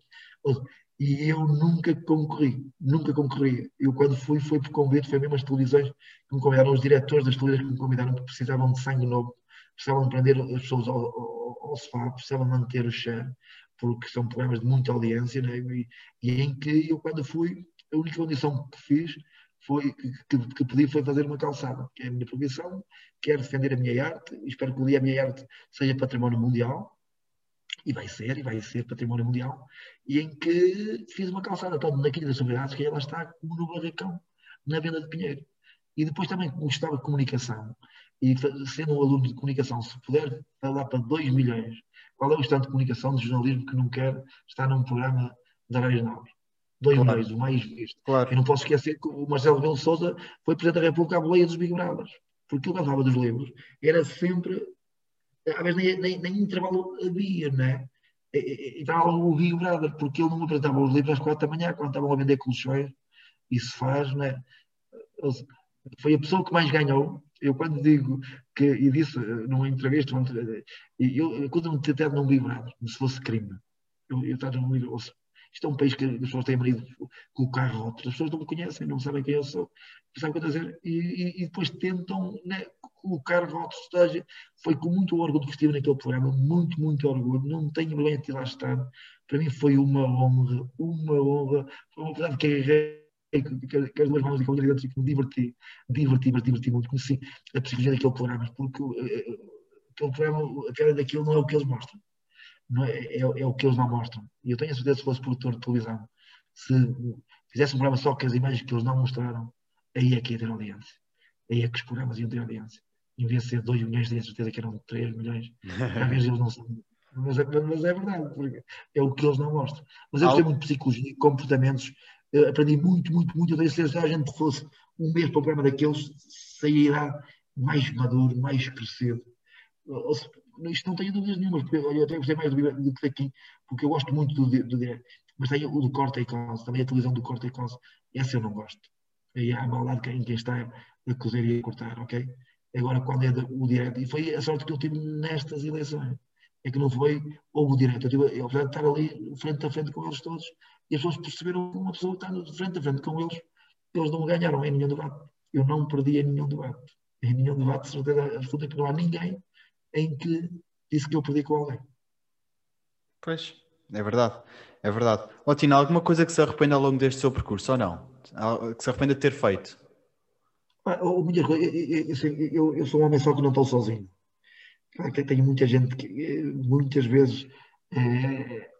E eu nunca concorri, nunca concorri. Eu quando fui, foi por convite, foi mesmo as televisões que me convidaram, os diretores das televisões que me convidaram, que precisavam de sangue novo, precisavam de prender as pessoas ao, ao, ao sofá, precisavam manter o cheiro porque são programas de muita audiência, né? e, e, em que eu, quando fui, a única condição que fiz foi que, que, pedi foi fazer uma calçada, que é a minha profissão, quero defender a minha arte, espero que o dia a minha arte seja património mundial, e vai ser, e vai ser património mundial, e em que fiz uma calçada, tanto na Quinta das Sobriedades, que ela está como no barracão, na venda de Pinheiro. E depois também gostava de comunicação, e sendo um aluno de comunicação, se puder falar para 2 milhões qual é o estado de comunicação de jornalismo que não quer estar num programa de horários nobres? Dois claro. meses, o mais visto. Claro. E não posso esquecer que o Marcelo Rebelo Souza foi Presidente da República à boleia dos Big Brothers. Porque ele falava dos livros, era sempre. Às vezes nem, nem, nem intervalo havia, né? E estava o Big Brother, porque ele não apresentava os livros às quatro da manhã, quando estavam a vender colchões. Isso faz, né? Foi a pessoa que mais ganhou eu quando digo que, e disse numa entrevista, eu, eu conto-me ter até não vibrado, como se fosse crime. Eu, eu estava a ouvir, isto é um país que as pessoas têm marido com o carro alto, as pessoas não me conhecem, não sabem quem eu sou, sabem o que eu dizer, e, e, depois tentam né, colocar alto esteja. Foi com muito orgulho que estive naquele programa, muito, muito orgulho, não tenho vergonha de lá estar. Para mim foi uma honra, uma honra, foi uma verdade que agarrei que, as duas mãos e com a minha me diverti, diverti, diverti, diverti muito, conheci a psicologia daquele programa, porque uh, aquele programa, a cara daquilo não é o que eles mostram não é, é, é, o que eles não mostram. E eu tenho a certeza que se fosse produtor de televisão, se fizesse um programa só com as imagens que eles não mostraram, aí é que ia ter audiência. Aí é que os programas iam ter audiência. Em vez de ser 2 milhões, tenho a certeza que eram 3 milhões. Às vezes eles não são. Mas é, mas é verdade, porque é o que eles não mostram. Mas eu gostei muito de psicologia, comportamentos, eu aprendi muito, muito, muito. Eu tenho certeza que se a gente fosse um mês para o programa daqueles, sairá mais maduro, mais crescido isto não tenho dúvidas nenhuma, porque eu até gostei mais do, do que daqui, porque eu gosto muito do, do direto. Mas tem o do corte e cause, também a televisão do corte e cause. Essa eu não gosto. Aí há a maldade quem, quem está a cozer e a cortar, ok? Agora, quando é o direto, e foi a sorte que eu tive nestas eleições, é que não foi, houve o direto. Eu tive a oportunidade de estar ali frente a frente com eles todos, e as pessoas perceberam que uma pessoa está frente a frente com eles, eles não ganharam em nenhum debate. Eu não perdi em nenhum debate. Em nenhum debate, certeza absoluta que não há ninguém em que disse que eu perdi com alguém. Pois, é verdade, é verdade. Ó Tina, alguma coisa que se arrependa ao longo deste seu percurso ou não? Que se arrependa de ter feito? Ah, coisas, eu, eu, eu, sou um homem só que não estou sozinho. Tenho muita gente que eh, muitas vezes é,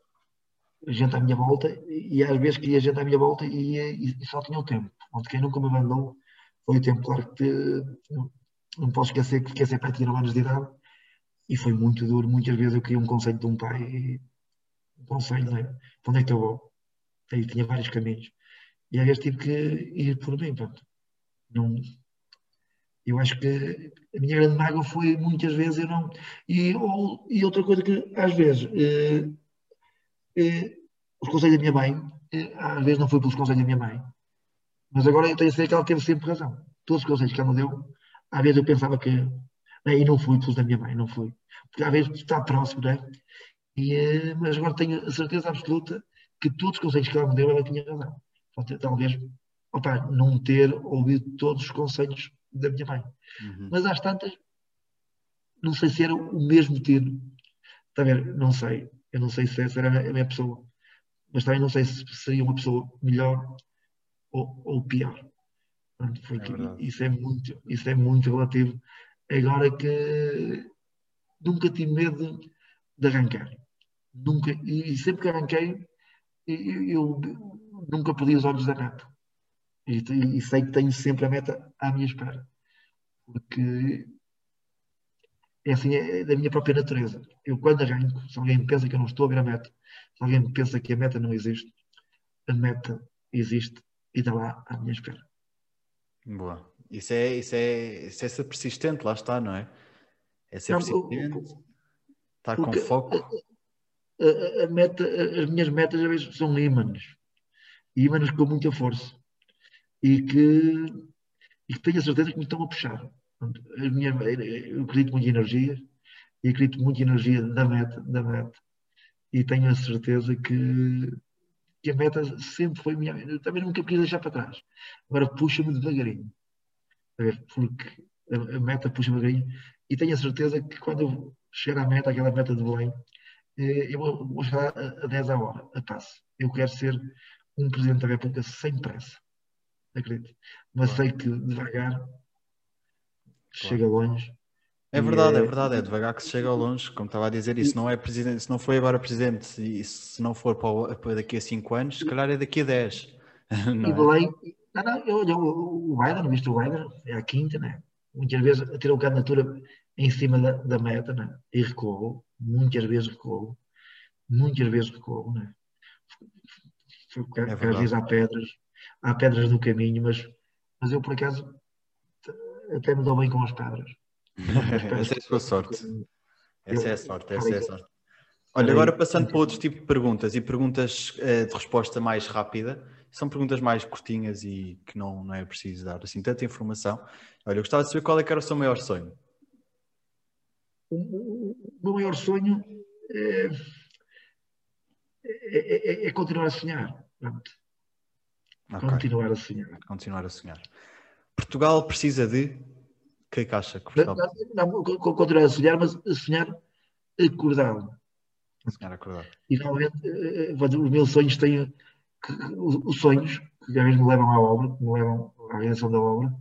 gente à minha volta e às vezes queria gente à minha volta e, e, e só tinha o tempo. Onde quem nunca me mandou foi o tempo. Claro que não, não posso esquecer que fiquei sempre a ter anos de idade e foi muito duro. Muitas vezes eu queria um conselho de um pai, um conselho, né? Para onde é que eu vou? Aí tinha vários caminhos. E às vezes tive que ir por mim, pronto. Não, eu acho que a minha grande mágoa foi muitas vezes eu não. E, ou, e outra coisa que às vezes eh, os conselhos da minha mãe, eh, às vezes não foi pelos conselhos da minha mãe, mas agora eu tenho a certeza que ela teve sempre razão. Todos os conselhos que ela me deu, às vezes eu pensava que né? E não fui pelos da minha mãe, não fui. Porque às vezes está próximo, não é? E, eh, mas agora tenho a certeza absoluta que todos os conselhos que ela me deu, ela tinha razão. Talvez opa, não ter ouvido todos os conselhos da minha mãe. Uhum. Mas às tantas, não sei se era o mesmo tiro. Está a ver? Não sei. Eu não sei se essa era a minha pessoa. Mas também não sei se seria uma pessoa melhor ou, ou pior. Porque é isso, é muito, isso é muito relativo Agora que nunca tive medo de arrancar. Nunca, e sempre que arranquei, eu, eu nunca perdi os olhos da meta. E, e, sei que tenho sempre a meta à minha espera. Porque é assim, é da minha própria natureza. Eu quando arranco, se alguém pensa que eu não estou a ver a meta, se alguém pensa que a meta não existe, a meta existe e está lá à minha espera. Boa. Isso é, isso é, isso é ser persistente, lá está, não é? É ser não, persistente, estar com foco. A, a, a, meta, as minhas metas às vezes são ímãs, ímãs com muita força e que, e que tenho a certeza que me estão a puxar. As minhas, eu acredito muito em energia e acredito muito em energia da meta, da meta e tenho a certeza que, que a meta sempre foi minha. Eu também nunca quis deixar para trás. Agora puxa-me devagarinho porque a, meta puxa devagarinho e tenho a certeza que quando eu chegar à meta, aquela meta de Belém, eh, eu vou, chegar a, a 10 a hora, a passo. Eu quero ser um Presidente da República sem pressa, acredito. Mas sei que devagar. Chega longe. É verdade, é, é verdade, é devagar que se chega ao longe, como estava a dizer, isso não é presidente, se não foi agora presidente, e se não for para, para daqui a 5 anos, se calhar é daqui a 10. Não e é? Belém, não, não, eu, eu, o Biden, visto o Biden, é a quinta, né? Muitas vezes tirou candidatura em cima da, da meta, né? E recuou, muitas vezes recuou, muitas vezes recuou, né? Às vezes há pedras, há pedras no caminho, mas, mas eu por acaso até me dou bem com as pedras. Essa é a sua sorte. Essa é a sorte, essa é a sorte. Olha, agora passando para outro tipo de perguntas e perguntas uh, de resposta mais rápida, são perguntas mais curtinhas e que não, não é preciso dar assim tanta informação. Olha, eu gostava de saber qual é que era o seu maior sonho. O, meu maior sonho é, é, é, é continuar a sonhar. Okay. Continuar a sonhar. Continuar a sonhar. Portugal precisa de. Que é que Portugal não, não, não, continuar a sonhar, mas a sonhar acordado. Sonhar acordado. E realmente eh, eh, os meus sonhos têm. Os sonhos que às vezes me levam à obra, que me levam à realização da obra,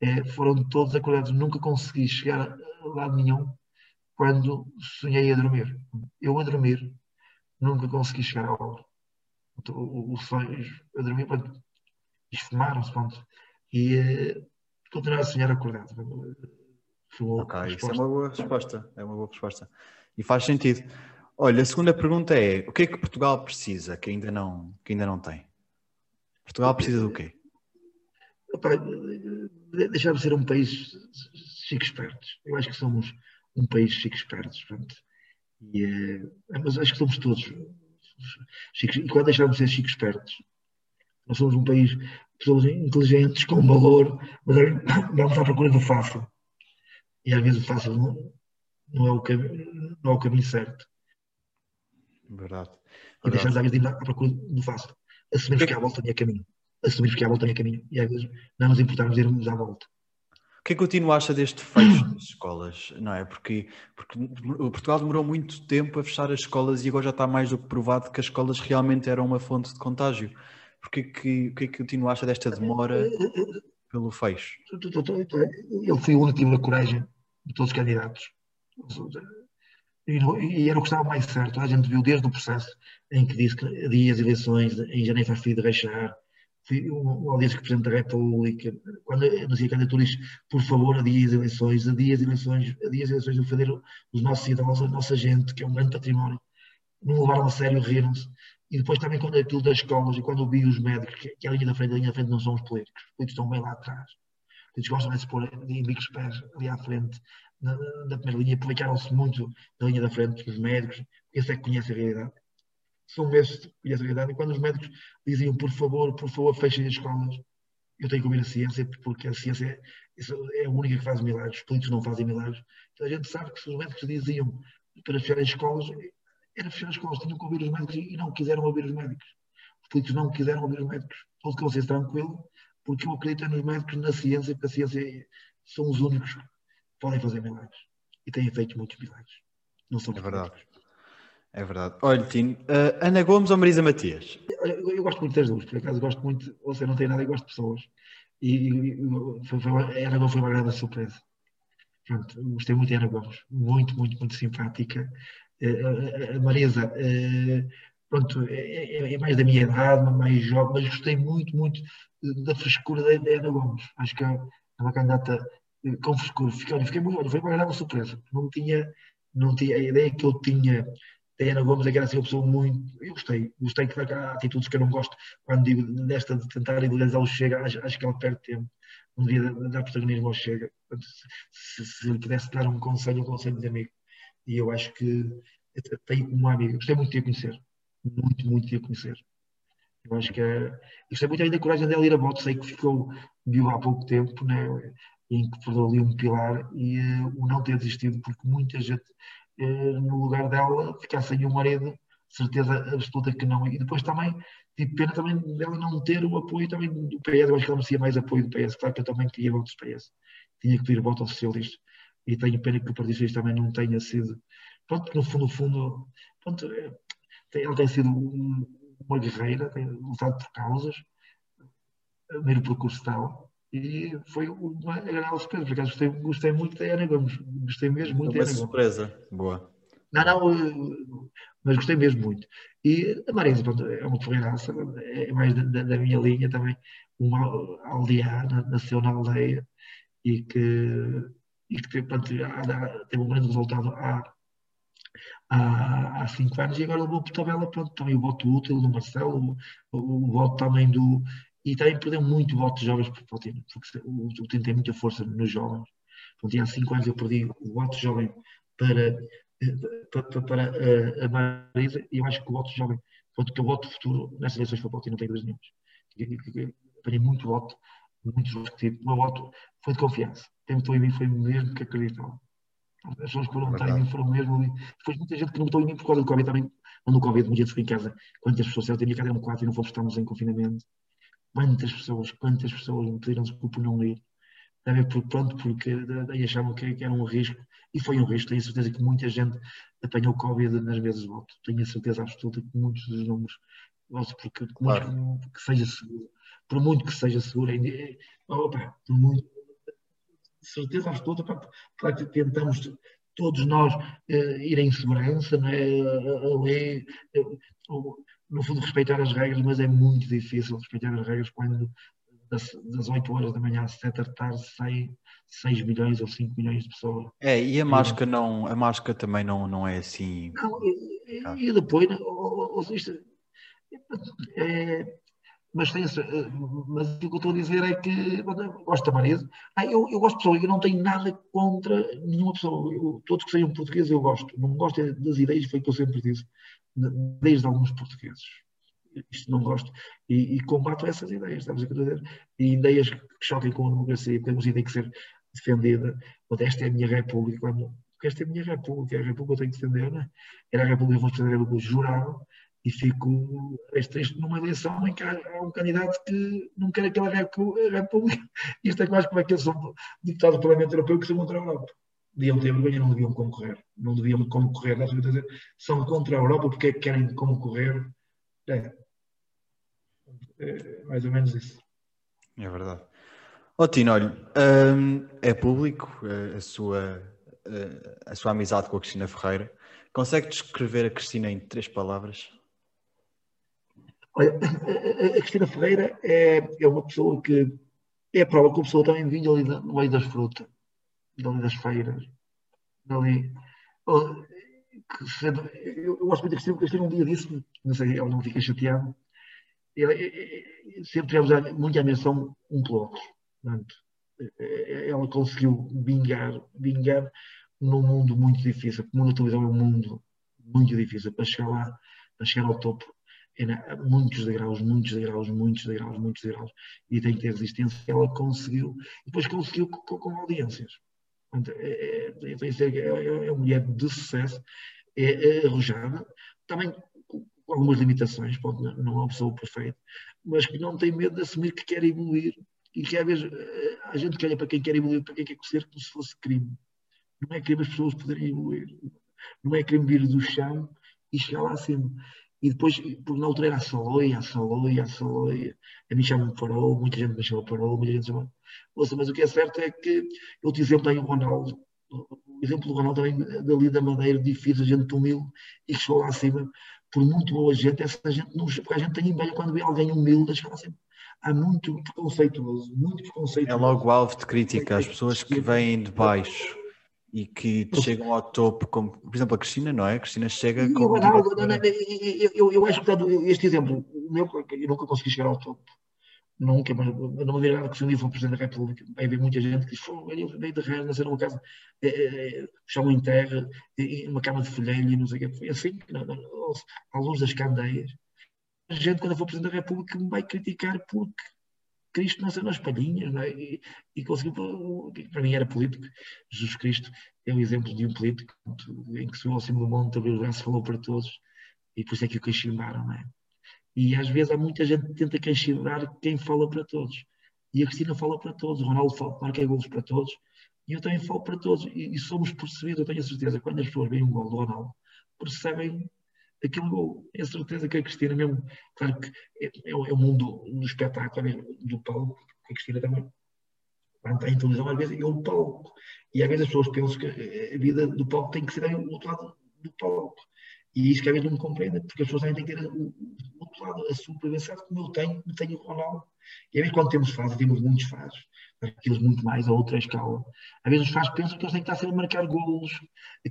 é, foram todos acordados. Nunca consegui chegar a lado nenhum quando sonhei a dormir. Eu a dormir nunca consegui chegar à obra. Os sonhos a dormir, pronto, esfumaram-se, pronto. E uh, continuar a sonhar acordado. Isso é uma boa resposta. É uma boa resposta. E faz sentido. Olha, a segunda pergunta é: o que é que Portugal precisa que ainda não, que ainda não tem? Portugal precisa do quê? Opa, deixar de ser um país chique espertos. Eu acho que somos um país chique espertos. E, é, mas acho que somos todos chiques. E quando deixarmos de ser chiques espertos, nós somos um país de pessoas inteligentes, com valor, mas vamos à procura do fácil. E às vezes o fácil não, não, é, o caminho, não é o caminho certo. Verdade. E deixamos às vezes de ir à procura do fácil. Assumimos que à volta tinha caminho. Assumimos que à volta tinha caminho. E às vezes não nos importamos de irmos à volta. O que é que o Tino acha deste fecho das escolas? Não é? Porque, porque Portugal demorou muito tempo a fechar as escolas e agora já está mais do que provado que as escolas realmente eram uma fonte de contágio. Porque que, o que é que Tino acha desta demora pelo fecho? Ele foi o único que teve a coragem de todos os candidatos. E, era o que estava mais certo. A gente viu desde o processo em que disse que dias eleições, em janeiro faz de deixar, o Audiência que o Presidente da República, quando anuncia candidaturas, por favor, adia as eleições, adia as eleições, adia as eleições, defender os nossos cidadãos, a nossa gente, que é um grande património. Não levaram a sério, riram-se. E depois também quando aquilo das escolas e quando eu vi os médicos, que, que a linha da frente, a linha da frente não são os políticos, os políticos estão bem lá atrás. Eles gostam de se pôr em bicos pés ali à frente, na, na primeira linha, aplicaram-se muito na linha da frente, os médicos, esse é que conhece a realidade são meses de realidade. E quando os médicos diziam, por favor, por favor, fechem as escolas, eu tenho que ouvir a ciência, porque a ciência é, é a única que faz milagres, os políticos não fazem milagres. Então a gente sabe que se os médicos diziam para fechar as escolas, era fechar as escolas, tinham que ouvir os médicos e não quiseram ouvir os médicos. Os políticos não quiseram ouvir os médicos. Todo consciência tranquilo, porque eu acredito nos médicos, na ciência, porque a ciência é, são os únicos que podem fazer milagres. E têm feito muitos milagres. Não são é verdade. É verdade. Olha, Tino, uh, Ana Gomes ou Marisa Matias? Eu, eu, gosto muito das duas, por acaso gosto muito, ou seja, não tem nada, eu gosto de pessoas. E, e foi, foi, Ana Gomes foi uma grande surpresa. Pronto, gostei muito da Ana Gomes, muito, muito, muito simpática. A Marisa, uh, pronto, é, é, é, mais da minha idade, mais jovem, mas gostei muito, muito da frescura da, da Ana Gomes. Acho que é uma candidata com frescura. Fiquei, fiquei muito, foi uma grande surpresa. Não tinha, não tinha a ideia que eu tinha a Ana Gomes é que era assim uma pessoa muito. Eu gostei, gostei que há atitudes que eu não gosto quando digo desta de tentar ilegalizar o Chega, acho, acho que ela perde tempo. Não devia dar protagonismo ao Chega. Se, se, ele pudesse dar um conselho, um conselho de amigo. E eu acho que tenho como amigo. Gostei muito de a conhecer. Muito, muito de a conhecer. Eu acho que é. Gostei muito ainda da coragem dela ir a voto. Sei que ficou, viu há pouco tempo, né? em que perdeu ali um pilar e uh, o não ter desistido, porque muita gente eh, no lugar dela ficar sem o marido, certeza absoluta que não. E depois também, tive pena também dela não ter o apoio também do PS, eu acho que ela merecia mais apoio do PS, claro que eu também queria votos do PS, tinha que pedir voto aos socialistas, e tenho pena que o Partido Socialista também não tenha sido, pronto, no fundo, no fundo, pronto, eh, ela tem sido uma guerreira, tem lutado por causas, meio percurso dela, e foi uma agradável surpresa, porque gostei, gostei muito da Ana Gomes, gostei mesmo muito da Ana Gomes. surpresa, boa. Não, não, mas gostei mesmo muito. E a Marisa, pronto, é uma ferreiraça, é mais da, da, minha linha também, uma aldeana, nasceu na aldeia e que, e que pronto, teve um grande resultado há, há, há cinco anos e agora levou por tabela, pronto, também o voto útil do Marcelo, o, o, o voto também do, e também perdeu muito votos jovens por Potino, porque o, o time tem muita força nos jovens. Então, há cinco anos eu perdi o voto jovem para, para, para a, a Marisa e eu acho que o voto jovem, que o voto futuro nessas eleições para Potino não tem dúvidas nenhumas. Perdi muito voto, muitos votos que tive. O meu voto foi de confiança. Quem votou em mim foi mesmo que acreditava. As pessoas que foram timing foram mesmo. Depois muita gente que não estou nem por causa do Covid também. Não do Covid, muita gente ficou em casa. Quantas pessoas, eu tinha casa eram quatro e não fomos, estávamos em confinamento. Quantas pessoas, quantas pessoas me pediram desculpa por não ir. Por, pronto, porque daí achavam que, que, era um risco. E foi um risco. Tenho certeza que muita gente apanhou Covid nas vezes de voto. Tenho a certeza absoluta que muitos dos números. Porque, claro. que seja seguro, por muito que seja seguro, ainda, opa, por muito certeza absoluta, claro que tentamos todos nós uh, ir em segurança, não é? a lei, uh, no fundo respeitar as regras, mas é muito difícil respeitar as regras quando das, das 8 horas da manhã às 7 da tarde sai 6 milhões ou 5 milhões de pessoas. É, e a máscara não, a máscara também não, não é assim. Não, e, e depois, ou, ou, isto, é, mas, tem, eh, mas o que eu estou a dizer é que gosto da Marisa. Ah, eu, eu gosto de pessoas, eu não tenho nada contra nenhuma pessoa. Eu, todos que sejam portugueses eu gosto. Não gosto é das ideias, foi o que eu sempre disse, desde alguns portugueses. Isto não gosto. E, e combato essas ideias, estamos a dizer? E ideias que choquem com a democracia, porque temos ideia que ser defendida. Esta é a minha república. Esta é a minha república, é a república que eu tenho que defender, não é? Era a república que eu vou defender, eu jurava e fico triste numa eleição em que há um candidato que não quer aquela república. Isto é quase como que eu sou deputado do Parlamento Europeu que são contra a Europa. Deviam ter vergonha, não deviam concorrer. Não deviam concorrer. São contra a Europa porque é que querem concorrer. É. é mais ou menos isso. É verdade. Ó Tino, olha, hum, é público a sua, a sua amizade com a Cristina Ferreira. Consegue descrever a Cristina em três palavras? Olha, a, Cristina Ferreira é, é uma pessoa que é a prova que a pessoa também vinha ali no meio das frutas, ali das feiras, dali. Eu, gosto muito da Cristina, porque Cristina um dia disse, não sei, ela não fica chateada, sempre tivemos muita menção um pelo outro. Portanto, ela conseguiu vingar, vingar num mundo muito difícil. O mundo da televisão é um mundo muito difícil para chegar lá, para chegar ao topo muitos degraus, muitos degraus, muitos degraus, muitos degraus, e tem que ter resistência. Ela conseguiu, e depois conseguiu com, com audiências. É, é, é, é, uma mulher de sucesso, é, é arrojada, também com algumas limitações, não é uma pessoa perfeita, mas que não tem medo de assumir que quer evoluir e que às vezes a gente que olha para quem quer evoluir, para quem quer crescer, como se fosse crime. Não é crime as pessoas poderem evoluir. Não é crime vir do chão e chegar lá acima. E depois, porque na altura era a Saloia, a Saloia, a Saloia. A mim chamam Farol, muita gente me chama Farol, muita gente chama. Ouça, mas o que é certo é que eu te exemplo tenho o Ronaldo. O exemplo do Ronaldo também dali da Madeira, difícil, gente humilde, e que chegou lá acima, por muito boa gente, essa gente não porque a gente tem inveja quando vê alguém humilde, chega lá acima. Há muito preconceituoso, muito preconceituoso. É logo alvo de crítica, as pessoas que vêm de baixo e que chegam ao topo, como por exemplo a Cristina, não é? A Cristina chega com. Eu, eu, eu, acho que este exemplo, meu, eu nunca consegui chegar ao topo. Nunca, mas não me nada que se um dia for Presidente da República, vai haver muita gente que diz: ele veio de raiz, nascer numa casa, é, é, chão em terra, uma cama de folhelho e não sei o que. Foi assim, não, não, à luz das candeias. A gente, quando for Presidente da República, me vai criticar porque Cristo nasceu nas palhinhas é? e, e, conseguiu, para mim era político, Jesus Cristo é um exemplo de um político em que subiu ao cimo do monte, abriu o braço, falou para todos e por isso é que o cachimbaram, não é? E às vezes há muita gente que tenta cachimbar quem fala para todos. E a Cristina fala para todos, o Ronaldo fala, marca golos para todos, e eu também falo para todos. E, e somos percebidos, eu tenho a certeza, quando as pessoas veem um gol do Ronaldo, percebem aquilo, é certeza que a Cristina mesmo, claro que é, é, é o mundo do espetáculo, é do palco, a Cristina também, está em televisão, às vezes é o palco. E às vezes as pessoas pensam que a vida do palco tem que ser o outro lado do palco. E isso que às vezes não me compreende, porque as pessoas têm que ter o, outro lado, a sua privacidade, como eu tenho, como tenho o Ronaldo. E às vezes quando temos fases, temos muitos fases, aqueles muito mais a outra escala. Às vezes os fãs pensam que eles têm que estar sempre a marcar golos,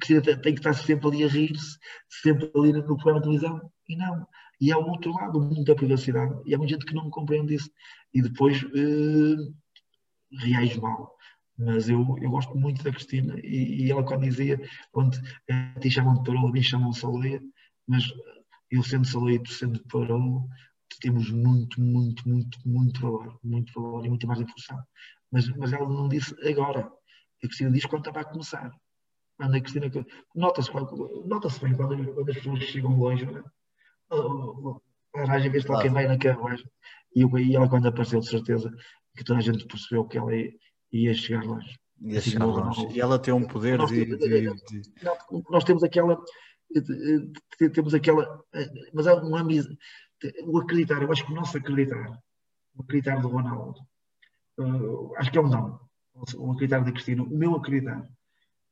que têm que estar sempre ali a rir-se, sempre ali no programa de televisão, e não. E há o outro lado, o mundo da privacidade, e há muita gente que não compreende isso. E depois uh, reage mal. Mas eu, eu gosto muito da Cristina, e, e ela quando dizia, quando a ti chamam de Parola, a mim chamam de Saleia, mas eu sendo Saleia, tu sendo Parola, temos muito, muito, muito, muito valor, muito valor e muito mais informação. Mas, mas ela não disse agora. A Cristina diz quando estava a começar. Ana Cristina, nota-se nota bem quando, quando, as pessoas chegam longe, né? a aragem vez de quem vai na carruagem. E, e ela, quando apareceu, de certeza que toda a gente percebeu que ela ia, ia chegar longe. Ia assim, chegar longe. E ela tem um poder nós, de, de, de... Nós temos aquela. Temos aquela. Mas há um o acreditar, eu acho que o nosso acreditar, o acreditar do Ronaldo, uh, acho que é um dom. O acreditar da Cristina, o meu acreditar,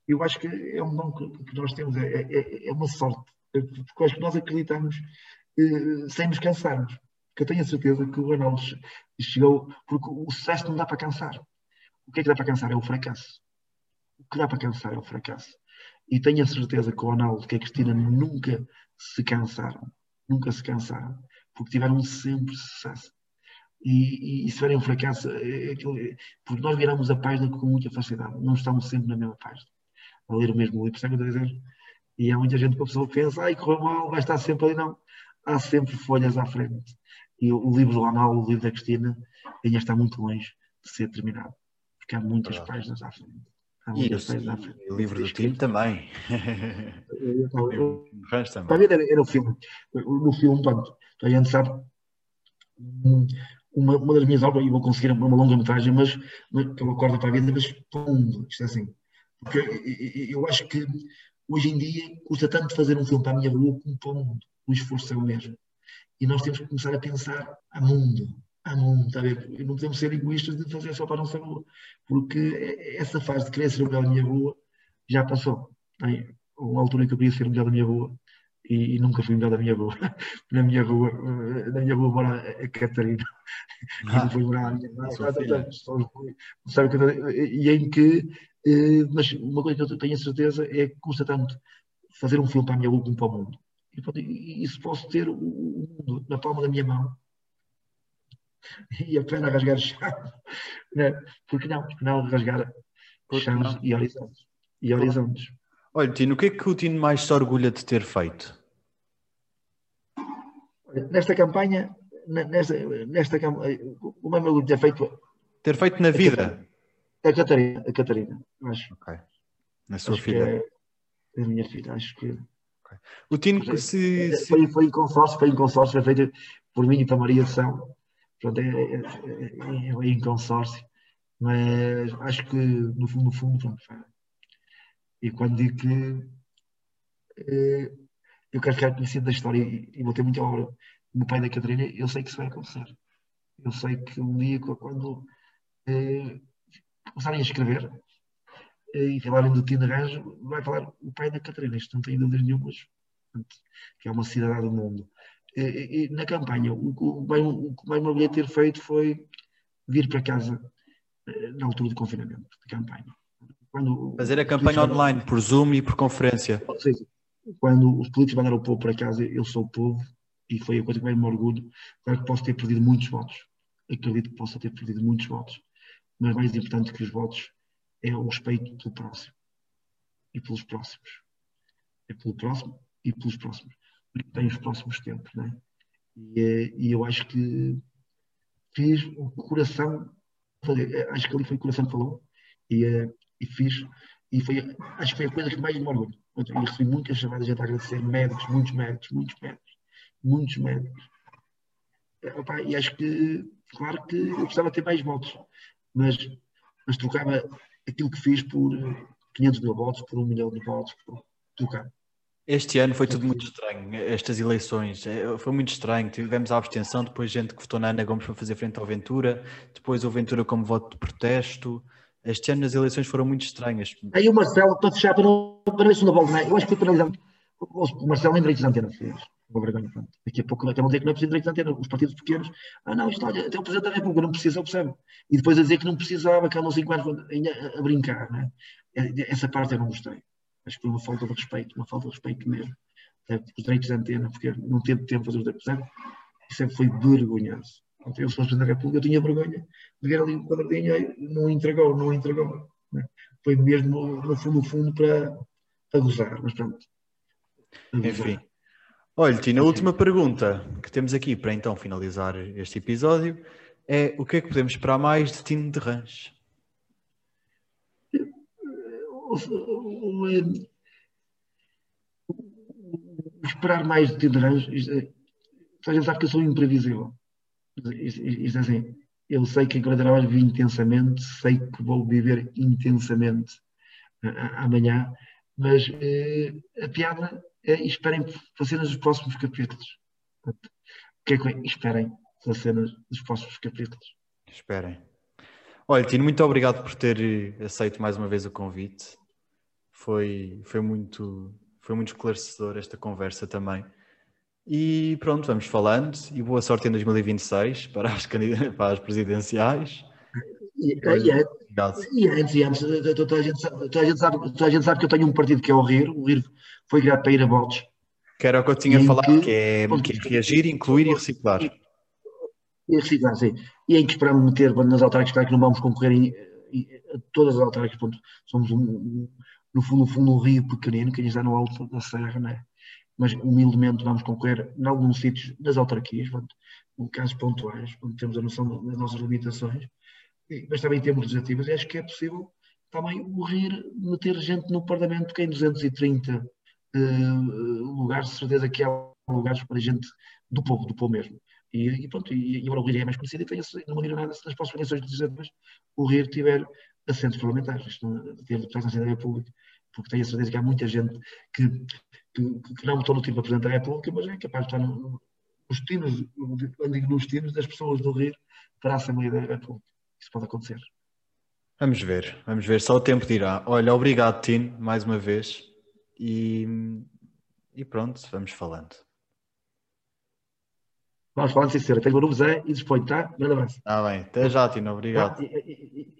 eu acho que é um dom que, que nós temos, é, é, é, uma sorte. Porque acho que nós acreditamos uh, sem nos cansarmos. Porque eu tenho a certeza que o Ronaldo chegou, porque o sucesso não dá para cansar. O que é que dá para cansar? É o fracasso. O que dá para cansar é o fracasso. E tenho a certeza que o Ronaldo, que a Cristina nunca se cansaram. Nunca se cansaram porque tiveram sempre sucesso. E, e, e se tiverem um fracasso, é, é, porque nós viramos a página com muita facilidade, não estamos sempre na mesma página, a ler o mesmo livro, sabe o que eu estou a dizer? E há muita gente que a pessoa pensa, ai, correu mal, vai estar sempre ali, não. Há sempre folhas à frente. E o, o livro do Anal, o livro da Cristina, ainda está muito longe de ser terminado, porque há muitas ah. páginas à frente. Há muitas e, páginas à frente. o livro do time também. resto também. Era, era o filme. No filme, pronto, a gente sabe, uma, uma das minhas obras, e vou conseguir uma longa metragem, mas, mas que eu acordo para a vida, mas pum, isto é assim. Porque eu acho que hoje em dia custa tanto fazer um filme para a minha rua como para o mundo. O esforço é o mesmo. E nós temos que começar a pensar a mundo. A mundo, está a ver? E não podemos ser egoístas de fazer só para a nossa rua. Porque essa fase de querer ser o melhor da minha rua já passou. Tem uma altura em que eu queria ser o melhor da minha rua e, e, nunca fui melhor da minha rua. Na minha rua, eh, na minha rua mora a Catarina. Ah, e depois morar a minha E em que, eh, mas uma coisa que eu tenho a certeza é que custa tanto fazer um filme para a minha rua como para o mundo. E, e se posso ter o, mundo na palma da minha mão, e a pena rasgar chão, né? porque não? Porque não rasgar chãos e horizontes. E horizontes. Olha, Tino, o que é que o Tino mais se orgulha de ter feito? Nesta campanha, nesta, nesta o mais orgulho de ter feito. Ter feito na vida? A Catarina, a Catarina, acho. Ok. Na sua filha? É a minha filha, acho que. Okay. O Tino, que se. Foi, foi em consórcio, foi em consórcio, foi feito por mim e para Maria de São. Pronto, é, é, é, é, em consórcio. Mas acho que, no fundo, no fundo, pronto, e quando digo que eh, eu quero ficar conhecido da história e, vou ter muita obra no pai da Catarina, eu sei que isso vai acontecer. Eu sei que um dia, quando eh, começarem a escrever eh, e falarem do Tino Arranjo, vai falar o pai da Catarina. Isto não tem dúvidas nenhumas, que é uma cidade do mundo. E, e, na campanha, o, o, o, que mais me orgulhei ter feito foi vir para casa eh, na altura do confinamento, de campanha. Quando Fazer a campanha online, por Zoom e por conferência. Ou seja, quando os políticos mandaram o povo para casa, eu sou o povo e foi a coisa que mais me orgulho. Claro que posso ter perdido muitos votos. Acredito que possa ter perdido muitos votos. Mas mais importante que os votos é o respeito pelo próximo e pelos próximos. É pelo próximo e pelos próximos. Tem os próximos tempos, não é? E, eh, e eu acho que fiz o coração, acho que ali foi o coração que falou, e, eh, e fiz, e foi, acho que foi a coisa que mais me orgulho. E recebi muitas chamadas de gente a agradecer, médicos, muitos médicos, muitos médicos, muitos médicos. Opa, e acho que, claro que eu precisava ter mais votos, mas, mas trocava aquilo que fiz por 500 mil votos, por um milhão de votos, por, trocava. Este ano foi tudo muito estranho, estas eleições, é, foi muito estranho. Tivemos a abstenção, depois gente que votou na Ana Gomes para fazer frente ao Ventura, depois o Ventura como voto de protesto. Este ano as eleições foram muito estranhas. Aí o Marcelo, para fechar, para não, para não segunda volta, eu acho que foi penalizado. O Marcelo em direitos de antena fez. Uma vergonha, pronto. Daqui a pouco até vão dizer que não é preciso direitos de antena. Os partidos pequenos, ah não, isto olha, até o Presidente da República não precisa, percebe? E depois a dizer que não precisava, que andam 5 anos a, a brincar, né? Essa parte eu não gostei. Acho que foi uma falta de respeito, uma falta de respeito mesmo. Os direitos de antena, porque não teve tempo para fazer os direitos? Isso foi vergonhoso. Eu sou Presidente da República, eu tinha vergonha de ver ali o quadradinho não entregou, não entregou. Né? Foi mesmo, no fundo, no fundo, para, para gozar, mas pronto. Enfim. Olha, Tina, a última pergunta que temos aqui para então finalizar este episódio é o que é que podemos esperar mais de Tino de Ranch? O, esperar mais de Tiderãs, a gente sabe que eu sou imprevisível. Isto, é assim, eu sei que enquanto trabalho vivo intensamente, sei que vou viver intensamente amanhã, mas eh, a piada é esperem pelas cenas dos próximos capítulos. O que é que é? Esperem pelas cenas dos próximos capítulos. Esperem. Olha, Tino, muito obrigado por ter eh, aceito mais uma vez o convite. Foi, foi, muito, foi muito esclarecedor esta conversa também. E pronto, vamos falando. E boa sorte em 2026 para as, para as presidenciais. E, e, e antes, e antes, toda a, gente sabe, toda, a gente sabe, toda a gente sabe que eu tenho um partido que é o RIR. O RIR foi criado para ir a votos. Que era o que eu tinha falado, que, que, é, que é reagir, incluir e reciclar. E reciclar, sim. E em que esperamos meter nas autárquicas, claro que não vamos concorrer em, em, todas as autárquicas, ponto, somos um, no fundo, no fundo um rio pequenino, que está no alto da serra, né? mas humildemente vamos concorrer em alguns sítios das autarquias, em casos pontuais, onde temos a noção das nossas limitações, mas também temos legislativas, e acho que é possível também o RIR meter gente no Parlamento que em 230 uh, lugares, de certeza que há lugares para gente do povo, do povo mesmo. E, e pronto, e, e agora o RIR é mais conhecido e tem não me nada se nas próximas eleições legislativas o RIR tiver assentos parlamentares, isto ter deputados na República, porque tenho a certeza que há muita gente que, que, que não votou no time para Presidente da República, mas é capaz de estar no, nos times, quando digo nos times, das pessoas do RIR para a Assembleia da República. Isso pode acontecer. Vamos ver, vamos ver, só o tempo dirá. Olha, obrigado, Tino, mais uma vez. E, e pronto, vamos falando. Vamos falando, sim, senhora. Tenho o nome Zé e disponho, tá? Grande abraço. Está bem, até já, Tino, obrigado. Ah, e,